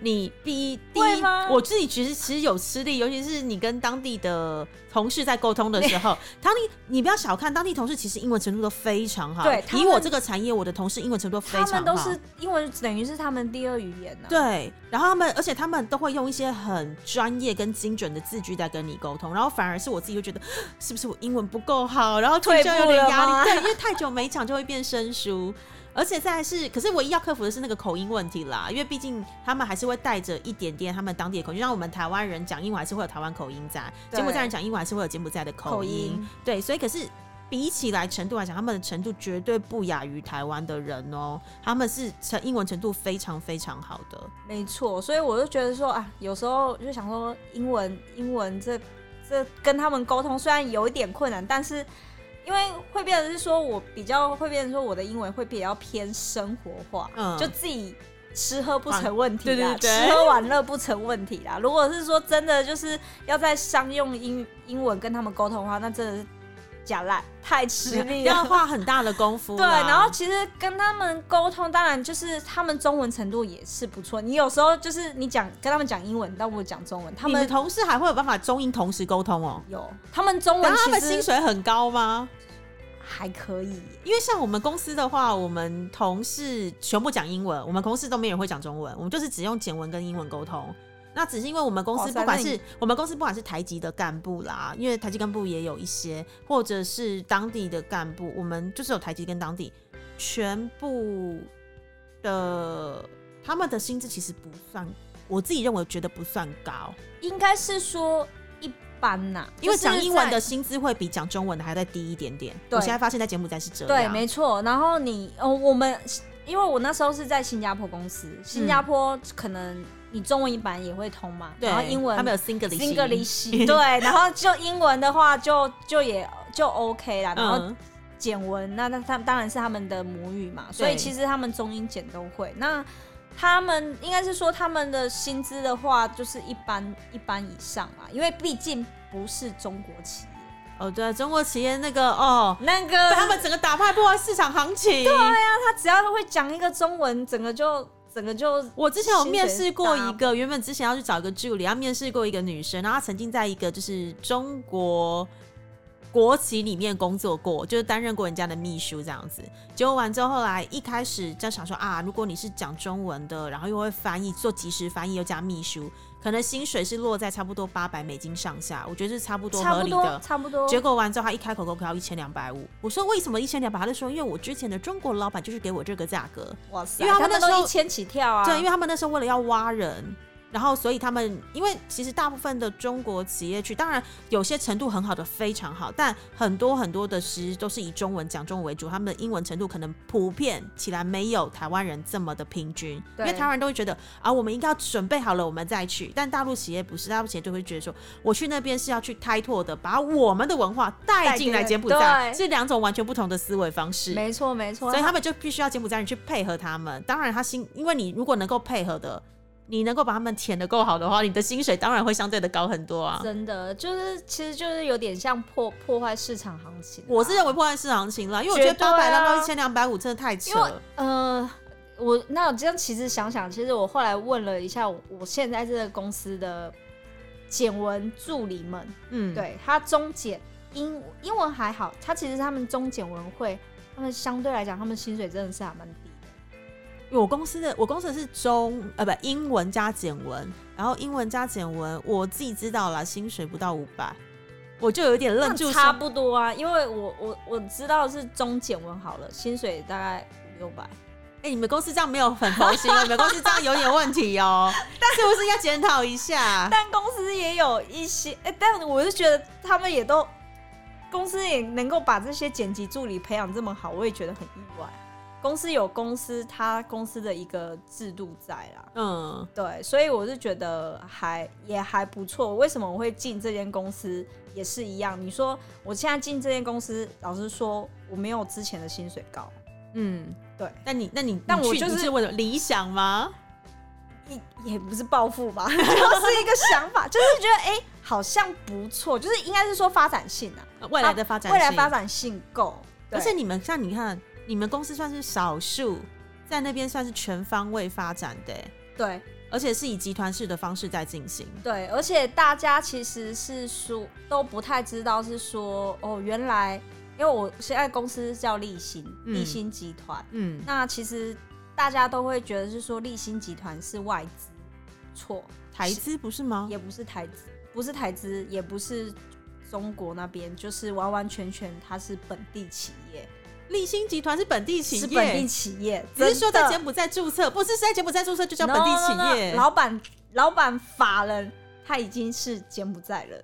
[SPEAKER 1] 你第一第一，我自己其实其实有吃力，尤其是你跟当地的同事在沟通的时候，*laughs* 当地你不要小看当地同事，其实英文程度都非常好。
[SPEAKER 2] 对
[SPEAKER 1] 以我这个产业，我的同事英文程度都非常好。
[SPEAKER 2] 他们都是英文，等于是他们第二语言呢、
[SPEAKER 1] 对，然后他们，而且他们都会用一些很专业跟精准的字句在跟你沟通，然后反而是我自己就觉得，是不是我英文不够好，然后
[SPEAKER 2] 退
[SPEAKER 1] 就有点压力，对，因为太久没讲就会变生疏。而且再来是，可是唯一要克服的是那个口音问题啦，因为毕竟他们还是会带着一点点他们当地的口音，就像我们台湾人讲英文还是会有台湾口音在，柬埔寨人讲英文还是会有柬埔寨的口音。对，所以可是比起来程度来讲，他们的程度绝对不亚于台湾的人哦、他们是成英文程度非常非常好的。
[SPEAKER 2] 没错，所以我就觉得说啊，有时候就想说英文，英文这这跟他们沟通虽然有一点困难，但是因为会变成是说我比较会变成说我的英文会比较偏生活化，
[SPEAKER 1] 嗯
[SPEAKER 2] 就自己。吃喝不成问题啦，
[SPEAKER 1] 对对对
[SPEAKER 2] 吃喝玩乐不成问题啦。如果是说真的就是要在商用英英文跟他们沟通的话，那真的是假烂，太吃力了。
[SPEAKER 1] 要花很大的功夫 *laughs*
[SPEAKER 2] 对，然后其实跟他们沟通，当然就是他们中文程度也是不错。你有时候就是你讲跟他们讲英文，倒不如讲中文。他
[SPEAKER 1] 你
[SPEAKER 2] 们
[SPEAKER 1] 同事还会有办法中英同时沟通哦。
[SPEAKER 2] 有，他们中文其实
[SPEAKER 1] 们薪水很高吗？
[SPEAKER 2] 还可以。
[SPEAKER 1] 因为像我们公司的话，我们同事全部讲英文，我们公司都没人会讲中文，我们就是只用简文跟英文沟通。那只是因为我们公司不管是我们公司不管是台籍的干部啦，因为台籍干部也有一些，或者是当地的干部，我们就是有台籍跟当地，全部的他们的薪资其实不算，我自己认为觉得不算高，
[SPEAKER 2] 应该是说一般呐、
[SPEAKER 1] 因为讲英文的薪资会比讲中文的还要再低一点点。我现在发现在柬埔寨是这样，
[SPEAKER 2] 对，没错。然后你哦，我们因为我那时候是在新加坡公司，新加坡可能你中文一般也会通嘛，然后英文
[SPEAKER 1] 他们有 Singlish
[SPEAKER 2] English *laughs* 对，然后就英文的话就就也就 OK 啦，然后
[SPEAKER 1] 嗯，
[SPEAKER 2] 简文那那他当然是他们的母语嘛，所以其实他们中英简都会。那他们应该是说他们的薪资的话，就是一般一般以上嘛，因为毕竟不是中国企业，
[SPEAKER 1] 哦，对，中国企业那个哦，
[SPEAKER 2] 那个
[SPEAKER 1] 他们整个打败破坏市场行情。对啊，
[SPEAKER 2] 他只要会讲一个中文，整个就整个就
[SPEAKER 1] 我之前有面试过一个，原本之前要去找一个助理，要面试过一个女生，然后她曾经在一个就是中国国企里面工作过，就是担任过人家的秘书这样子。结果完之后，后来一开始就想说啊，如果你是讲中文的，然后又会翻译，做即时翻译又加秘书，可能薪水是落在差不多八百美金上下，我觉得是差不多
[SPEAKER 2] 差不多
[SPEAKER 1] 合理的。
[SPEAKER 2] 差不多。
[SPEAKER 1] 结果完之后，他一开口给我要一千两百五，我说为什么一千两百？他就说因为我之前的中国老板就是给我这个价格，
[SPEAKER 2] 哇塞，
[SPEAKER 1] 因为他们那时候
[SPEAKER 2] 都一千起跳啊，
[SPEAKER 1] 对，因为他们那时候为了要挖人，然后所以他们因为其实大部分的中国企业去，当然有些程度很好的非常好，但很多很多的其实都是以中文讲中文为主，他们的英文程度可能普遍起来没有台湾人这么的平均，因
[SPEAKER 2] 对
[SPEAKER 1] 为台湾人都会觉得啊，我们应该要准备好了我们再去，但大陆企业不是，大陆企业就会觉得说，我去那边是要去开拓的，把我们的文化带进来柬埔寨，
[SPEAKER 2] 对
[SPEAKER 1] 是两种完全不同的思维方式。
[SPEAKER 2] 没错没错，
[SPEAKER 1] 所以他们就必须要柬埔寨人去配合他们。当然，他心，因为你如果能够配合的，你能够把他们填的够好的话，你的薪水当然会相对的高很多啊。
[SPEAKER 2] 真的就是其实就是有点像破破坏市场行情啊。
[SPEAKER 1] 我是认为破坏市场行情了，因为我觉得八百浪到一千两百五真的太扯
[SPEAKER 2] 因为。呃，我那我这样其实想想，其实我后来问了一下我我现在这个公司的简文助理们，
[SPEAKER 1] 嗯，，
[SPEAKER 2] 对他中简英英文还好，他其实他们中简文会，他们相对来讲，他们薪水真的是还蛮。
[SPEAKER 1] 因为我公司的我公司的是中呃不英文加简文，然后英文加简文，我自己知道了，薪水不到五百，我就有点愣住
[SPEAKER 2] 差不多啊，因为我我我知道是中简文好了，薪水大概五六百。
[SPEAKER 1] 哎、你们公司这样没有很佛心哦，你们公司这样有点问题哦，*laughs* 但是不是要检讨一下？
[SPEAKER 2] 但公司也有一些，哎、但我是觉得他们也都公司也能够把这些剪辑助理培养这么好，我也觉得很意外。公司有公司他公司的一个制度在啦，
[SPEAKER 1] 嗯，
[SPEAKER 2] 对，所以我是觉得还也还不错。为什么我会进这间公司也是一样？你说我现在进这间公司，老实说我没有之前的薪水高，
[SPEAKER 1] 嗯，
[SPEAKER 2] 对。
[SPEAKER 1] 那你那你
[SPEAKER 2] 但我就是
[SPEAKER 1] 为了理想吗？
[SPEAKER 2] 也也不是暴富吧，*laughs* 就是一个想法，就是觉得哎、好像不错，就是应该是说发展性啊，
[SPEAKER 1] 呃未来的发展、
[SPEAKER 2] 未来发，展性够，
[SPEAKER 1] 而且你们像你看，你们公司算是少数在那边算是全方位发展的欸，
[SPEAKER 2] 对。
[SPEAKER 1] 而且是以集团式的方式在进行。
[SPEAKER 2] 对，而且大家其实是说都不太知道是说哦，原来因为我现在公司叫立新，
[SPEAKER 1] 嗯。
[SPEAKER 2] 立新集团，
[SPEAKER 1] 嗯，
[SPEAKER 2] 那其实大家都会觉得是说立新集团是外资，错，
[SPEAKER 1] 台资不是吗？
[SPEAKER 2] 也不是台资，不是台资，也不是中国那边，就是完完全全它是本地企业，
[SPEAKER 1] 立新集团是本地企业，
[SPEAKER 2] 是本地企业，
[SPEAKER 1] 只是说在柬埔寨注册，不是在柬埔寨注册就叫本地
[SPEAKER 2] no,
[SPEAKER 1] 企
[SPEAKER 2] no,
[SPEAKER 1] 业。
[SPEAKER 2] 老板老板法人他已经是柬埔寨人，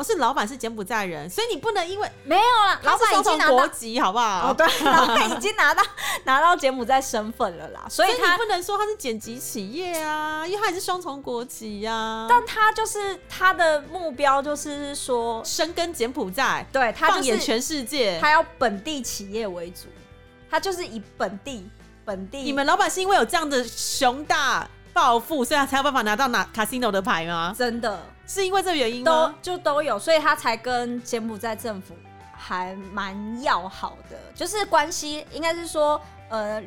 [SPEAKER 1] 哦，是老板是柬埔寨人，所以你不能因为
[SPEAKER 2] 没有了，老板已经拿到
[SPEAKER 1] 国籍，好不好？
[SPEAKER 2] 哦，对，*laughs* 老板已经拿到拿到柬埔寨身份了啦，所以
[SPEAKER 1] 你不能说他是剪辑企业啊，因为他也是双重国籍呀、
[SPEAKER 2] 但他就是他的目标就是说，
[SPEAKER 1] 深耕柬埔寨，
[SPEAKER 2] 对他就是
[SPEAKER 1] 放眼全世界。
[SPEAKER 2] 他要本地企业为主，他就是以本地本地
[SPEAKER 1] 你们老板是因为有这样的熊大抱负，所以他才有办法拿到拿 casino 的牌吗？
[SPEAKER 2] 真的
[SPEAKER 1] 是因为这个原因
[SPEAKER 2] 都
[SPEAKER 1] 吗？
[SPEAKER 2] 就都有，所以他才跟柬埔寨政府还蛮要好的，就是关系应该是说，呃，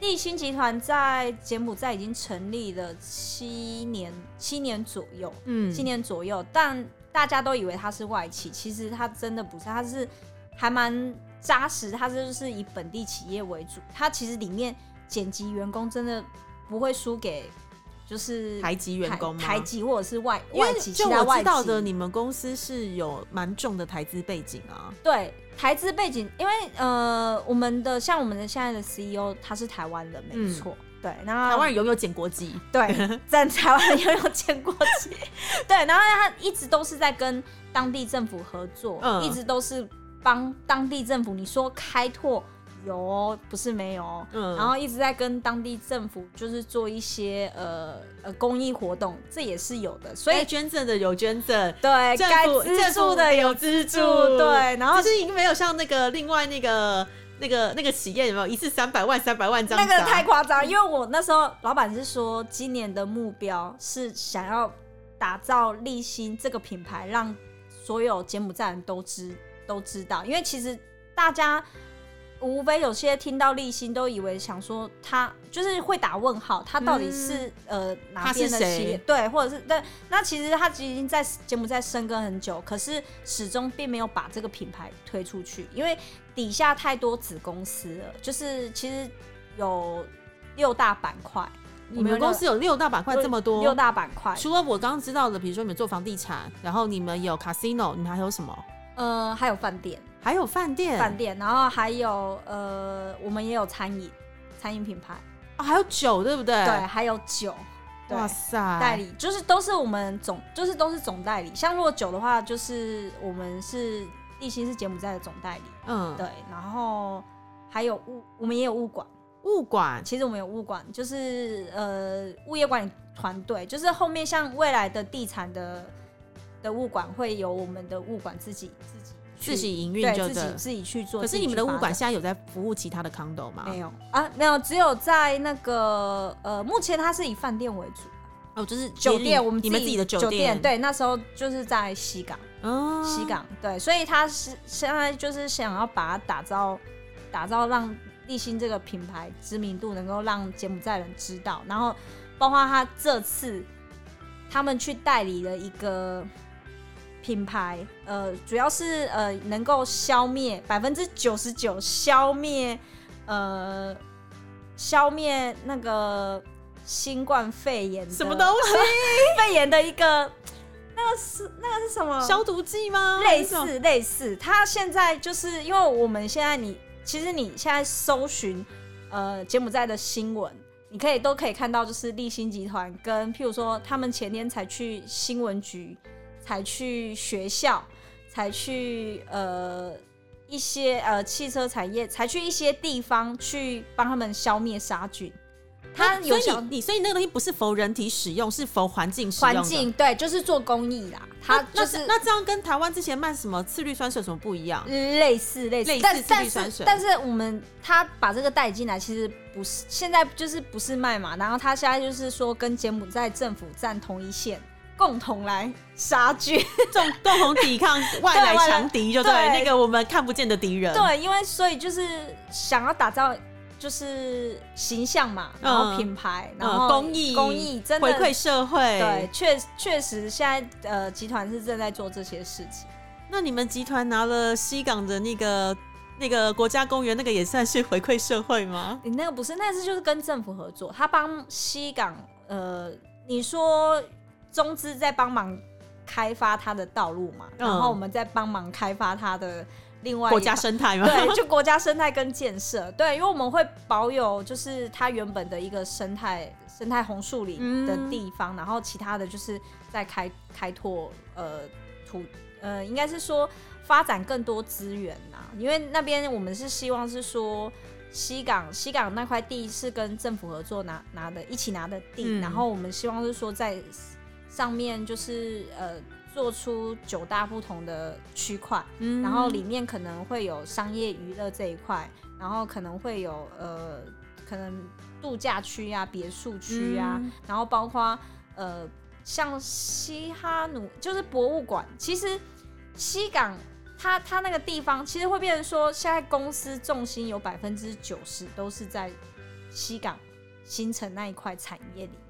[SPEAKER 2] 立新集团在柬埔寨已经成立了七年，七年左右，
[SPEAKER 1] 嗯
[SPEAKER 2] 七年左右，但大家都以为它是外企，其实它真的不是，它是还蛮扎实，它就是以本地企业为主，它其实里面剪辑员工真的不会输给就是
[SPEAKER 1] 台籍员工吗？
[SPEAKER 2] 台籍或者是外外籍，
[SPEAKER 1] 就我知道的，你们公司是有蛮重的台资背景啊。
[SPEAKER 2] 对台资背景，因为呃，我们的像我们的现在的 CEO 他是台湾人，没错，对，然后
[SPEAKER 1] 嗯台湾人拥有捡国籍，
[SPEAKER 2] 对，*laughs* 在台湾拥有建国籍，对，然后他一直都是在跟当地政府合作，
[SPEAKER 1] 嗯
[SPEAKER 2] 一直都是帮当地政府，你说开拓有哦，不是没有哦，
[SPEAKER 1] 嗯。
[SPEAKER 2] 然后一直在跟当地政府就是做一些呃呃公益活动，这也是有的，所以
[SPEAKER 1] 该捐赠的有捐赠，
[SPEAKER 2] 对该资助的有
[SPEAKER 1] 资
[SPEAKER 2] 助，对，然后
[SPEAKER 1] 只是已经没有像那个另外那个那个那个企业有没有一次三百万三百万这样
[SPEAKER 2] 那个
[SPEAKER 1] 砸？
[SPEAKER 2] 太夸张，因为我那时候老板是说，今年的目标是想要打造立新这个品牌，让所有柬埔寨人都知都知道。因为其实大家无非有些听到立新都以为想说他就是会打问号，他到底是、呃哪边的企业
[SPEAKER 1] 谁？
[SPEAKER 2] 对，或者是对那其实他已经在柬埔寨深耕很久，可是始终并没有把这个品牌推出去，因为底下太多子公司了，就是其实有六大板块，
[SPEAKER 1] 你们公司有六大板块这么多，
[SPEAKER 2] 六大板块，
[SPEAKER 1] 除了我刚刚知道的，比如说你们做房地产，然后你们有 casino，你们还有什么？
[SPEAKER 2] 呃，还有饭店，
[SPEAKER 1] 还有饭店，
[SPEAKER 2] 饭店，然后还有呃，我们也有餐饮，餐饮品牌，
[SPEAKER 1] 啊，还有酒，对不对？
[SPEAKER 2] 对，，还有酒，
[SPEAKER 1] 哇塞，
[SPEAKER 2] 代理就是都是我们总，就是都是总代理。像如果酒的话，就是我们是立新是柬埔寨的总代理，
[SPEAKER 1] 嗯，
[SPEAKER 2] 对，然后还有物，我们也有物管。
[SPEAKER 1] 物管，
[SPEAKER 2] 其实我们有物管，就是呃物业管理团队，就是后面像未来的地产的的物管会有我们的物管自己自己去
[SPEAKER 1] 自己营运就。
[SPEAKER 2] 自己自己去做。
[SPEAKER 1] 可是你们的物管现在有在服务其他的 condo 吗？
[SPEAKER 2] 没有啊？没有，只有在那个呃，目前它是以饭店为主，
[SPEAKER 1] 哦，就是
[SPEAKER 2] 酒店我们
[SPEAKER 1] 你们自己的
[SPEAKER 2] 酒
[SPEAKER 1] 店，，
[SPEAKER 2] 对，那时候就是在西港。
[SPEAKER 1] 哦，
[SPEAKER 2] 西港，对，所以他是现在就是想要把它打造，打造让立新这个品牌知名度能够让柬埔寨人知道，然后包括他这次他们去代理了一个品牌，呃，主要是呃能够消灭百分之九十九消灭呃消灭那个新冠肺炎
[SPEAKER 1] 什么东西？*laughs*
[SPEAKER 2] 肺炎的一个那个是那个是什么
[SPEAKER 1] 消毒剂吗？
[SPEAKER 2] 类似类似，它现在就是因为我们现在你其实你现在搜寻呃柬埔寨的新闻，你可以都可以看到，就是立新集团跟譬如说他们前天才去新闻局，才去学校，才去呃一些呃汽车产业，才去一些地方去帮他们消灭杀菌。它有
[SPEAKER 1] 以你你所以那个东西不是否人体使用，是否环境使用
[SPEAKER 2] 环境对，就是做公益啦。它
[SPEAKER 1] 那
[SPEAKER 2] 就是
[SPEAKER 1] 那这样跟台湾之前卖什么次氯酸水有什么不一样？
[SPEAKER 2] 类似类似，
[SPEAKER 1] 类似次氯
[SPEAKER 2] 但但
[SPEAKER 1] 酸水
[SPEAKER 2] 是但是我们他把这个带进来，其实不是现在就是不是卖嘛，然后他现在就是说跟柬埔寨政府站同一线，共同来杀菌。
[SPEAKER 1] 共 *laughs* 共同抵抗外来强敌，就对
[SPEAKER 2] 对
[SPEAKER 1] 那个我们看不见的敌人。
[SPEAKER 2] 对，因为所以就是想要打造就是形象嘛，然后
[SPEAKER 1] 嗯
[SPEAKER 2] 品牌，
[SPEAKER 1] 嗯
[SPEAKER 2] 然后
[SPEAKER 1] 公益
[SPEAKER 2] 公益真的
[SPEAKER 1] 回馈社会。
[SPEAKER 2] 对，，确确实现在呃集团是正在做这些事情。
[SPEAKER 1] 那你们集团拿了西港的那个那个国家公园，那个也算是回馈社会吗？
[SPEAKER 2] 你那个不是，那是就是跟政府合作，他帮西港，呃，你说中资在帮忙开发它的道路嘛，
[SPEAKER 1] 嗯
[SPEAKER 2] 然后我们在帮忙开发它的另外一
[SPEAKER 1] 国家生态嘛？
[SPEAKER 2] 对，就国家生态跟建设，对，因为我们会保有就是它原本的一个生态生态红树林的
[SPEAKER 1] 嗯
[SPEAKER 2] 地方，然后其他的就是在开开拓呃土呃，应该是说发展更多资源呐，因为那边我们是希望是说。西港西港那块地是跟政府合作拿拿的，一起拿的地，
[SPEAKER 1] 嗯
[SPEAKER 2] 然后我们希望是说在上面就是呃做出九大不同的区块，
[SPEAKER 1] 嗯
[SPEAKER 2] 然后里面可能会有商业娱乐这一块，然后可能会有呃，可能度假区啊、别墅区啊，
[SPEAKER 1] 嗯
[SPEAKER 2] 然后包括呃，像西哈努就是博物馆，其实西港它它那个地方其实会变成说，现在公司重心有百分之九十都是在西港新城那一块产业里面。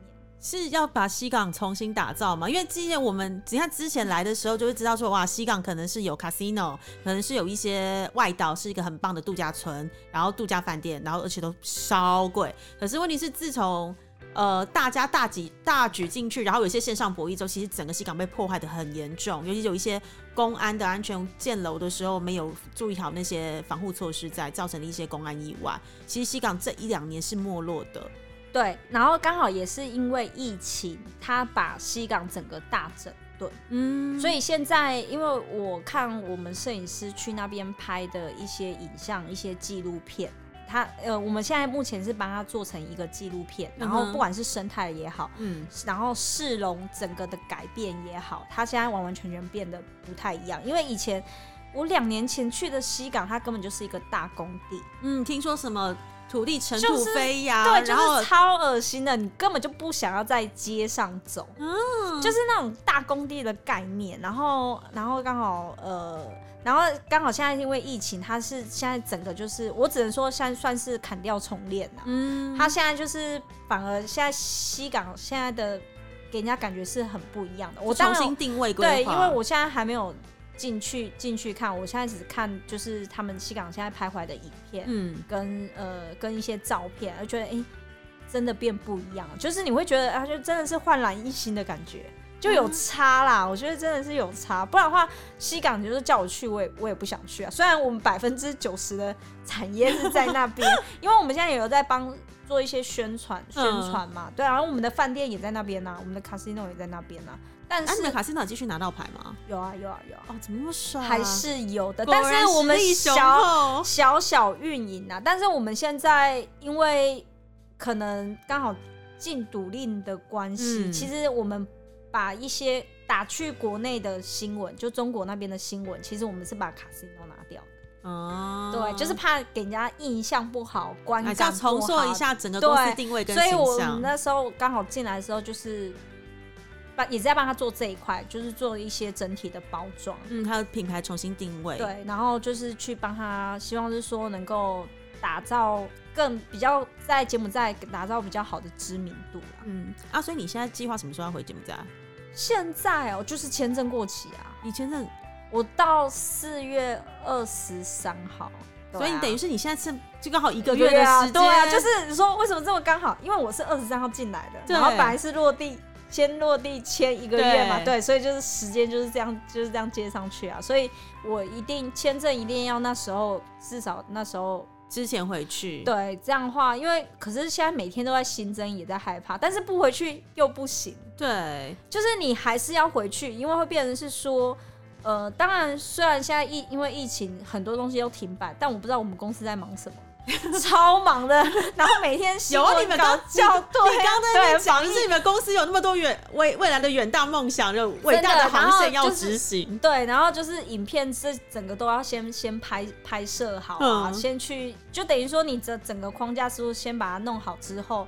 [SPEAKER 1] 是要把西港重新打造嘛？因为之前我们你看之前来的时候，就会知道说，哇，西港可能是有 casino，可能是有一些外岛是一个很棒的度假村，然后度假饭店，然后而且都超贵。可是问题是，自从呃大家大举大举进去，然后有些线上博弈之后，其实整个西港被破坏的很严重，尤其有一些公安的安全建楼的时候没有注意好那些防护措施，在造成了一些公安意外。其实西港这一两年是没落的。
[SPEAKER 2] 对，然后刚好也是因为疫情，他把西港整个大整顿，
[SPEAKER 1] 嗯，
[SPEAKER 2] 所以现在因为我看我们摄影师去那边拍的一些影像、一些纪录片，他呃，我们现在目前是帮他做成一个纪录片，然后不管是生态也好，
[SPEAKER 1] 嗯。
[SPEAKER 2] 然后市容整个的改变也好，它现在完完全全变得不太一样，因为以前。我两年前去的西港，它根本就是一个大工地，
[SPEAKER 1] 嗯，听说什么土地尘土
[SPEAKER 2] 就是
[SPEAKER 1] 飞扬，
[SPEAKER 2] 对，就
[SPEAKER 1] 然后
[SPEAKER 2] 是超恶心的，你根本就不想要在街上走，
[SPEAKER 1] 嗯
[SPEAKER 2] 就是那种大工地的概念。然后，然后刚好呃，然后刚好现在因为疫情，它是现在整个就是，我只能说现在算是砍掉重练了、
[SPEAKER 1] 嗯，
[SPEAKER 2] 它现在就是反而现在西港现在的给人家感觉是很不一样的。我
[SPEAKER 1] 重新定位规划，
[SPEAKER 2] 对，因为我现在还没有进去进去看，我现在只看就是他们西港现在拍回来的影片。
[SPEAKER 1] 嗯
[SPEAKER 2] 跟呃跟一些照片，而觉得哎、诶真的变不一样，就是你会觉得啊，就真的是焕然一新的感觉，就有差啦。我觉得真的是有差，不然的话，西港就是叫我去，我也我也不想去啊。虽然我们百分之九十的产业是在那边，*laughs* 因为我们现在也有在帮做一些宣传宣传嘛，对啊，然后我们的饭店也在那边呐、我们的 casino 也在那边呐、
[SPEAKER 1] 啊，你
[SPEAKER 2] 是
[SPEAKER 1] 们卡西诺继续拿到牌吗？
[SPEAKER 2] 有啊有啊有啊，
[SPEAKER 1] 哦，怎么那么爽？
[SPEAKER 2] 还是有的，
[SPEAKER 1] 果
[SPEAKER 2] 但
[SPEAKER 1] 然
[SPEAKER 2] 是我们
[SPEAKER 1] 实力雄
[SPEAKER 2] 小
[SPEAKER 1] 厚
[SPEAKER 2] 小小运营啊，但是我们现在因为可能刚好禁赌令的关系，
[SPEAKER 1] 嗯
[SPEAKER 2] 其实我们把一些打去国内的新闻，就中国那边的新闻，其实我们是把卡西诺拿掉的，
[SPEAKER 1] 哦，
[SPEAKER 2] 对，就是怕给人家印象不好，观
[SPEAKER 1] 还
[SPEAKER 2] 感
[SPEAKER 1] 是要重
[SPEAKER 2] 不好
[SPEAKER 1] 塑一。下整个公司
[SPEAKER 2] 对
[SPEAKER 1] 定位跟
[SPEAKER 2] 所以我们。那时候刚好进来的时候，就是帮也是在帮他做这一块，就是做一些整体的包装。
[SPEAKER 1] 嗯，他的品牌重新定位。，
[SPEAKER 2] 对，然后就是去帮他，希望是说能够打造更比较在柬埔寨打造比较好的知名度啦。
[SPEAKER 1] 嗯啊，所以你现在计划什么时候要回柬埔寨？
[SPEAKER 2] 现在哦，就是签证过期啊，
[SPEAKER 1] 你签证，
[SPEAKER 2] 我到四月二十三号，啊
[SPEAKER 1] 所以你等于是你现在是就刚好一个月的时间，
[SPEAKER 2] 对啊，就是你说为什么这么刚好？因为我是二十三号进来的，然后本来是落地。先落地签一个月嘛，
[SPEAKER 1] 对
[SPEAKER 2] 对，所以就是时间就是这样，就是这样接上去啊，所以我一定签证一定要那时候至少那时候
[SPEAKER 1] 之前回去。
[SPEAKER 2] 对，这样的话，因为可是现在每天都在新增，也在害怕，但是不回去又不行，
[SPEAKER 1] 对，
[SPEAKER 2] 就是你还是要回去，因为会变成是说，呃，当然虽然现在疫因为疫情很多东西都停摆，但我不知道我们公司在忙什么。*laughs* 超忙的，*laughs* 然后每天
[SPEAKER 1] 有你们刚
[SPEAKER 2] 叫对，
[SPEAKER 1] 你刚刚在那边
[SPEAKER 2] 对
[SPEAKER 1] 讲，就是你们公司有那么多远未未来的远大梦想，就伟大
[SPEAKER 2] 的
[SPEAKER 1] 航线要执行。
[SPEAKER 2] 对，然后就是影片这整个都要先先拍拍摄好啊，
[SPEAKER 1] 嗯
[SPEAKER 2] 先去就等于说你这整个框架是不是先把它弄好之后，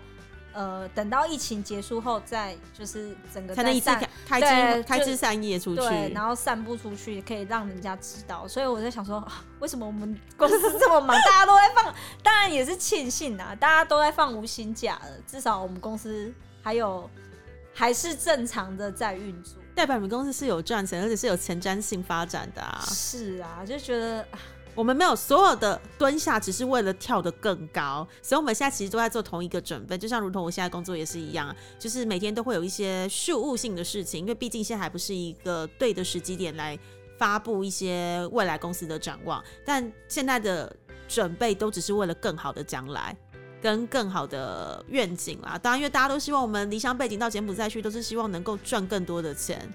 [SPEAKER 2] 呃，等到疫情结束后再就是整个
[SPEAKER 1] 才能一次开开枝开枝散叶出去。
[SPEAKER 2] 对，然后散布出去，可以让人家知道。所以我在想说，啊、为什么我们公司这么忙，大家都在放？*laughs* 当然也是庆幸啊，大家都在放无薪假了，至少我们公司还有还是正常的在运作。
[SPEAKER 1] 代表你们公司是有赚钱，而且是有前瞻性发展的啊。
[SPEAKER 2] 是啊，就觉得啊
[SPEAKER 1] 我们没有所有的蹲下，只是为了跳得更高，所以我们现在其实都在做同一个准备，就像如同我现在工作也是一样，就是每天都会有一些事务性的事情，因为毕竟现在还不是一个对的时机点来发布一些未来公司的展望，但现在的准备都只是为了更好的将来。跟更好的愿景啦，当然，因为大家都希望我们离乡背景到柬埔寨去，都是希望能够赚更多的钱。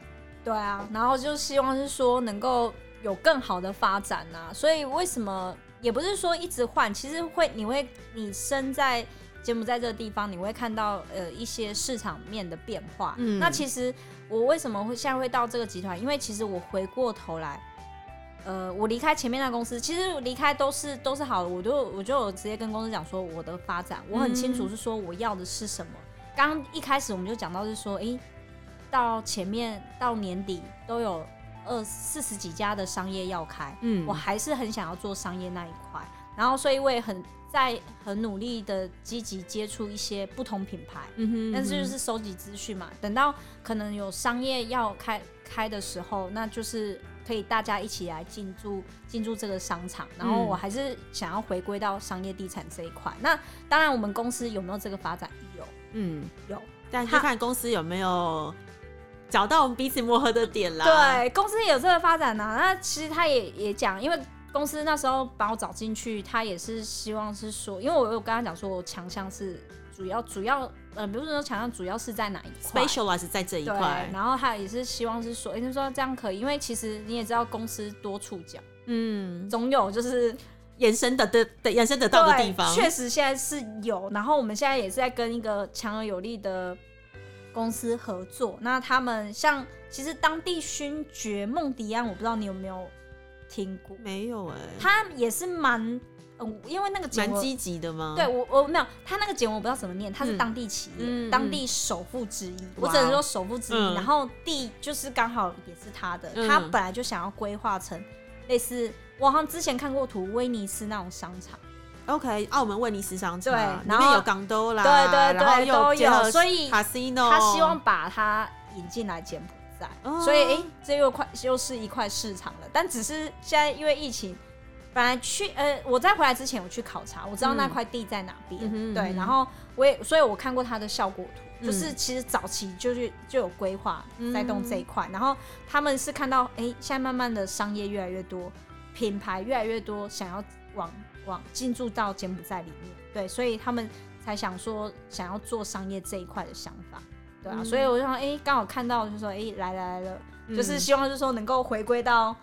[SPEAKER 2] 对啊，然后就希望是说能够有更好的发展呐、所以为什么也不是说一直换，其实会你会你身在柬埔寨这个地方，你会看到呃一些市场面的变化。
[SPEAKER 1] 嗯
[SPEAKER 2] 那其实我为什么会现在会到这个集团？因为其实我回过头来。呃，我离开前面那公司，其实离开都是都是好的，我就我就有直接跟公司讲说我的发展，我很清楚是说我要的是什么。刚一开始我们就讲到是说，诶，到前面到年底都有二四十几家的商业要开，
[SPEAKER 1] 嗯。
[SPEAKER 2] 我还是很想要做商业那一块，然后所以我也很在很努力的积极接触一些不同品牌，
[SPEAKER 1] 嗯哼
[SPEAKER 2] 但是就是收集资讯嘛，等到可能有商业要开开的时候，那就是可以大家一起来进驻进驻这个商场，然后
[SPEAKER 1] 嗯。
[SPEAKER 2] 我还是想要回归到商业地产这一块。那当然，我们公司有没有这个发展？有，
[SPEAKER 1] 嗯，
[SPEAKER 2] 有。
[SPEAKER 1] 但
[SPEAKER 2] 是
[SPEAKER 1] 看公司有没有找到我们彼此磨合的点啦。，
[SPEAKER 2] 对，公司有这个发展呢、那其实他也也讲，因为公司那时候把我找进去，他也是希望是说，因为我有跟他讲说，我强项是主要主要呃，比如说强项主要是在哪一块。
[SPEAKER 1] specialize 在这一
[SPEAKER 2] 对
[SPEAKER 1] 块，，
[SPEAKER 2] 然后他也是希望是说，哎、就说这样可以，因为其实你也知道，公司多触角，
[SPEAKER 1] 嗯，
[SPEAKER 2] 总有就是
[SPEAKER 1] 延伸的的的延伸得到的地方，
[SPEAKER 2] 确实现在是有。然后我们现在也是在跟一个强而有力的公司合作。那他们像其实当地勋爵孟迪安，我不知道你有没有听过，
[SPEAKER 1] 没有哎、
[SPEAKER 2] 他也是蛮，嗯，因为那个节目。
[SPEAKER 1] 蛮积极的吗？
[SPEAKER 2] 对，我我没有，他那个节目我不知道怎么念，他是
[SPEAKER 1] 嗯
[SPEAKER 2] 当地企业，
[SPEAKER 1] 嗯
[SPEAKER 2] 当地首富之一，我只能说首富之一。
[SPEAKER 1] 嗯
[SPEAKER 2] 然后地就是刚好也是他的，
[SPEAKER 1] 嗯
[SPEAKER 2] 他本来就想要规划成类似，我好像之前看过图，威尼斯那种商场。
[SPEAKER 1] OK，澳门威尼斯商场，
[SPEAKER 2] 对然后
[SPEAKER 1] 里面有港都啦，
[SPEAKER 2] 对对对
[SPEAKER 1] 然后
[SPEAKER 2] 所以他希望把它引进来柬埔寨，
[SPEAKER 1] 哦。
[SPEAKER 2] 所以诶，这又快又是一块市场了。但只是现在因为疫情，本来去呃，我在回来之前我去考察，我知道那块地在哪边，对，然后我也所以我看过它的效果图。
[SPEAKER 1] 嗯。
[SPEAKER 2] 就是其实早期就是就有规划
[SPEAKER 1] 嗯。
[SPEAKER 2] 在动这一块，然后他们是看到哎、现在慢慢的商业越来越多，品牌越来越多，想要往往进驻到柬埔寨里面，对，所以他们才想说想要做商业这一块的想法，对啊，
[SPEAKER 1] 嗯
[SPEAKER 2] 所以我就想，哎、刚好看到就说，哎、来来来了，
[SPEAKER 1] 嗯。
[SPEAKER 2] 就是希望就是说能够回归到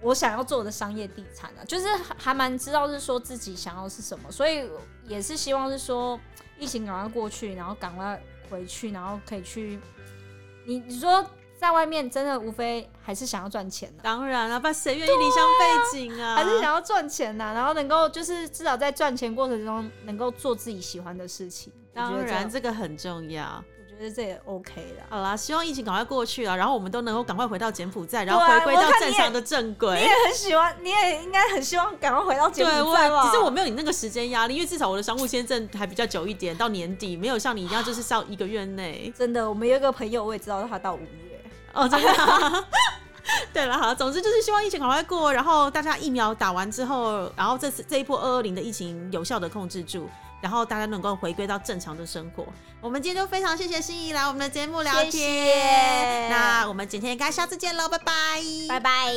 [SPEAKER 2] 我想要做的商业地产啊，就是还还蛮知道是说自己想要是什么，所以也是希望是说疫情赶快过去，然后赶快回去，然后可以去，你你说在外面真的无非还是想要赚钱的、
[SPEAKER 1] 当然了，不然谁愿意离乡背景啊？
[SPEAKER 2] 还是想要赚钱呐、然后能够就是至少在赚钱过程中能够做自己喜欢的事情。
[SPEAKER 1] 当然
[SPEAKER 2] 这
[SPEAKER 1] 这个很重要。
[SPEAKER 2] 我觉得这也 OK 的。
[SPEAKER 1] 好啦，希望疫情赶快过去啊，然后我们都能够赶快回到柬埔寨，然后回归到正常的正轨
[SPEAKER 2] 你
[SPEAKER 1] 轨
[SPEAKER 2] 也。很喜欢，你也应该很希望赶快回到柬埔寨吧？，
[SPEAKER 1] 只是我没有你那个时间压力，因为至少我的商务签证还比较久一点，到年底没有像你一样就是上一个月内。
[SPEAKER 2] 真的，我们有一个朋友，我也知道他到五月。
[SPEAKER 1] 哦真的？*laughs* 对了好总之就是希望疫情赶快过然后大家疫苗打完之后然后这次这一波二二零的疫情有效的控制住然后大家能够回归到正常的生活。我们今天就非常谢谢心怡来我们的节目聊天那我们今天该下次见喽拜拜。
[SPEAKER 2] 拜拜。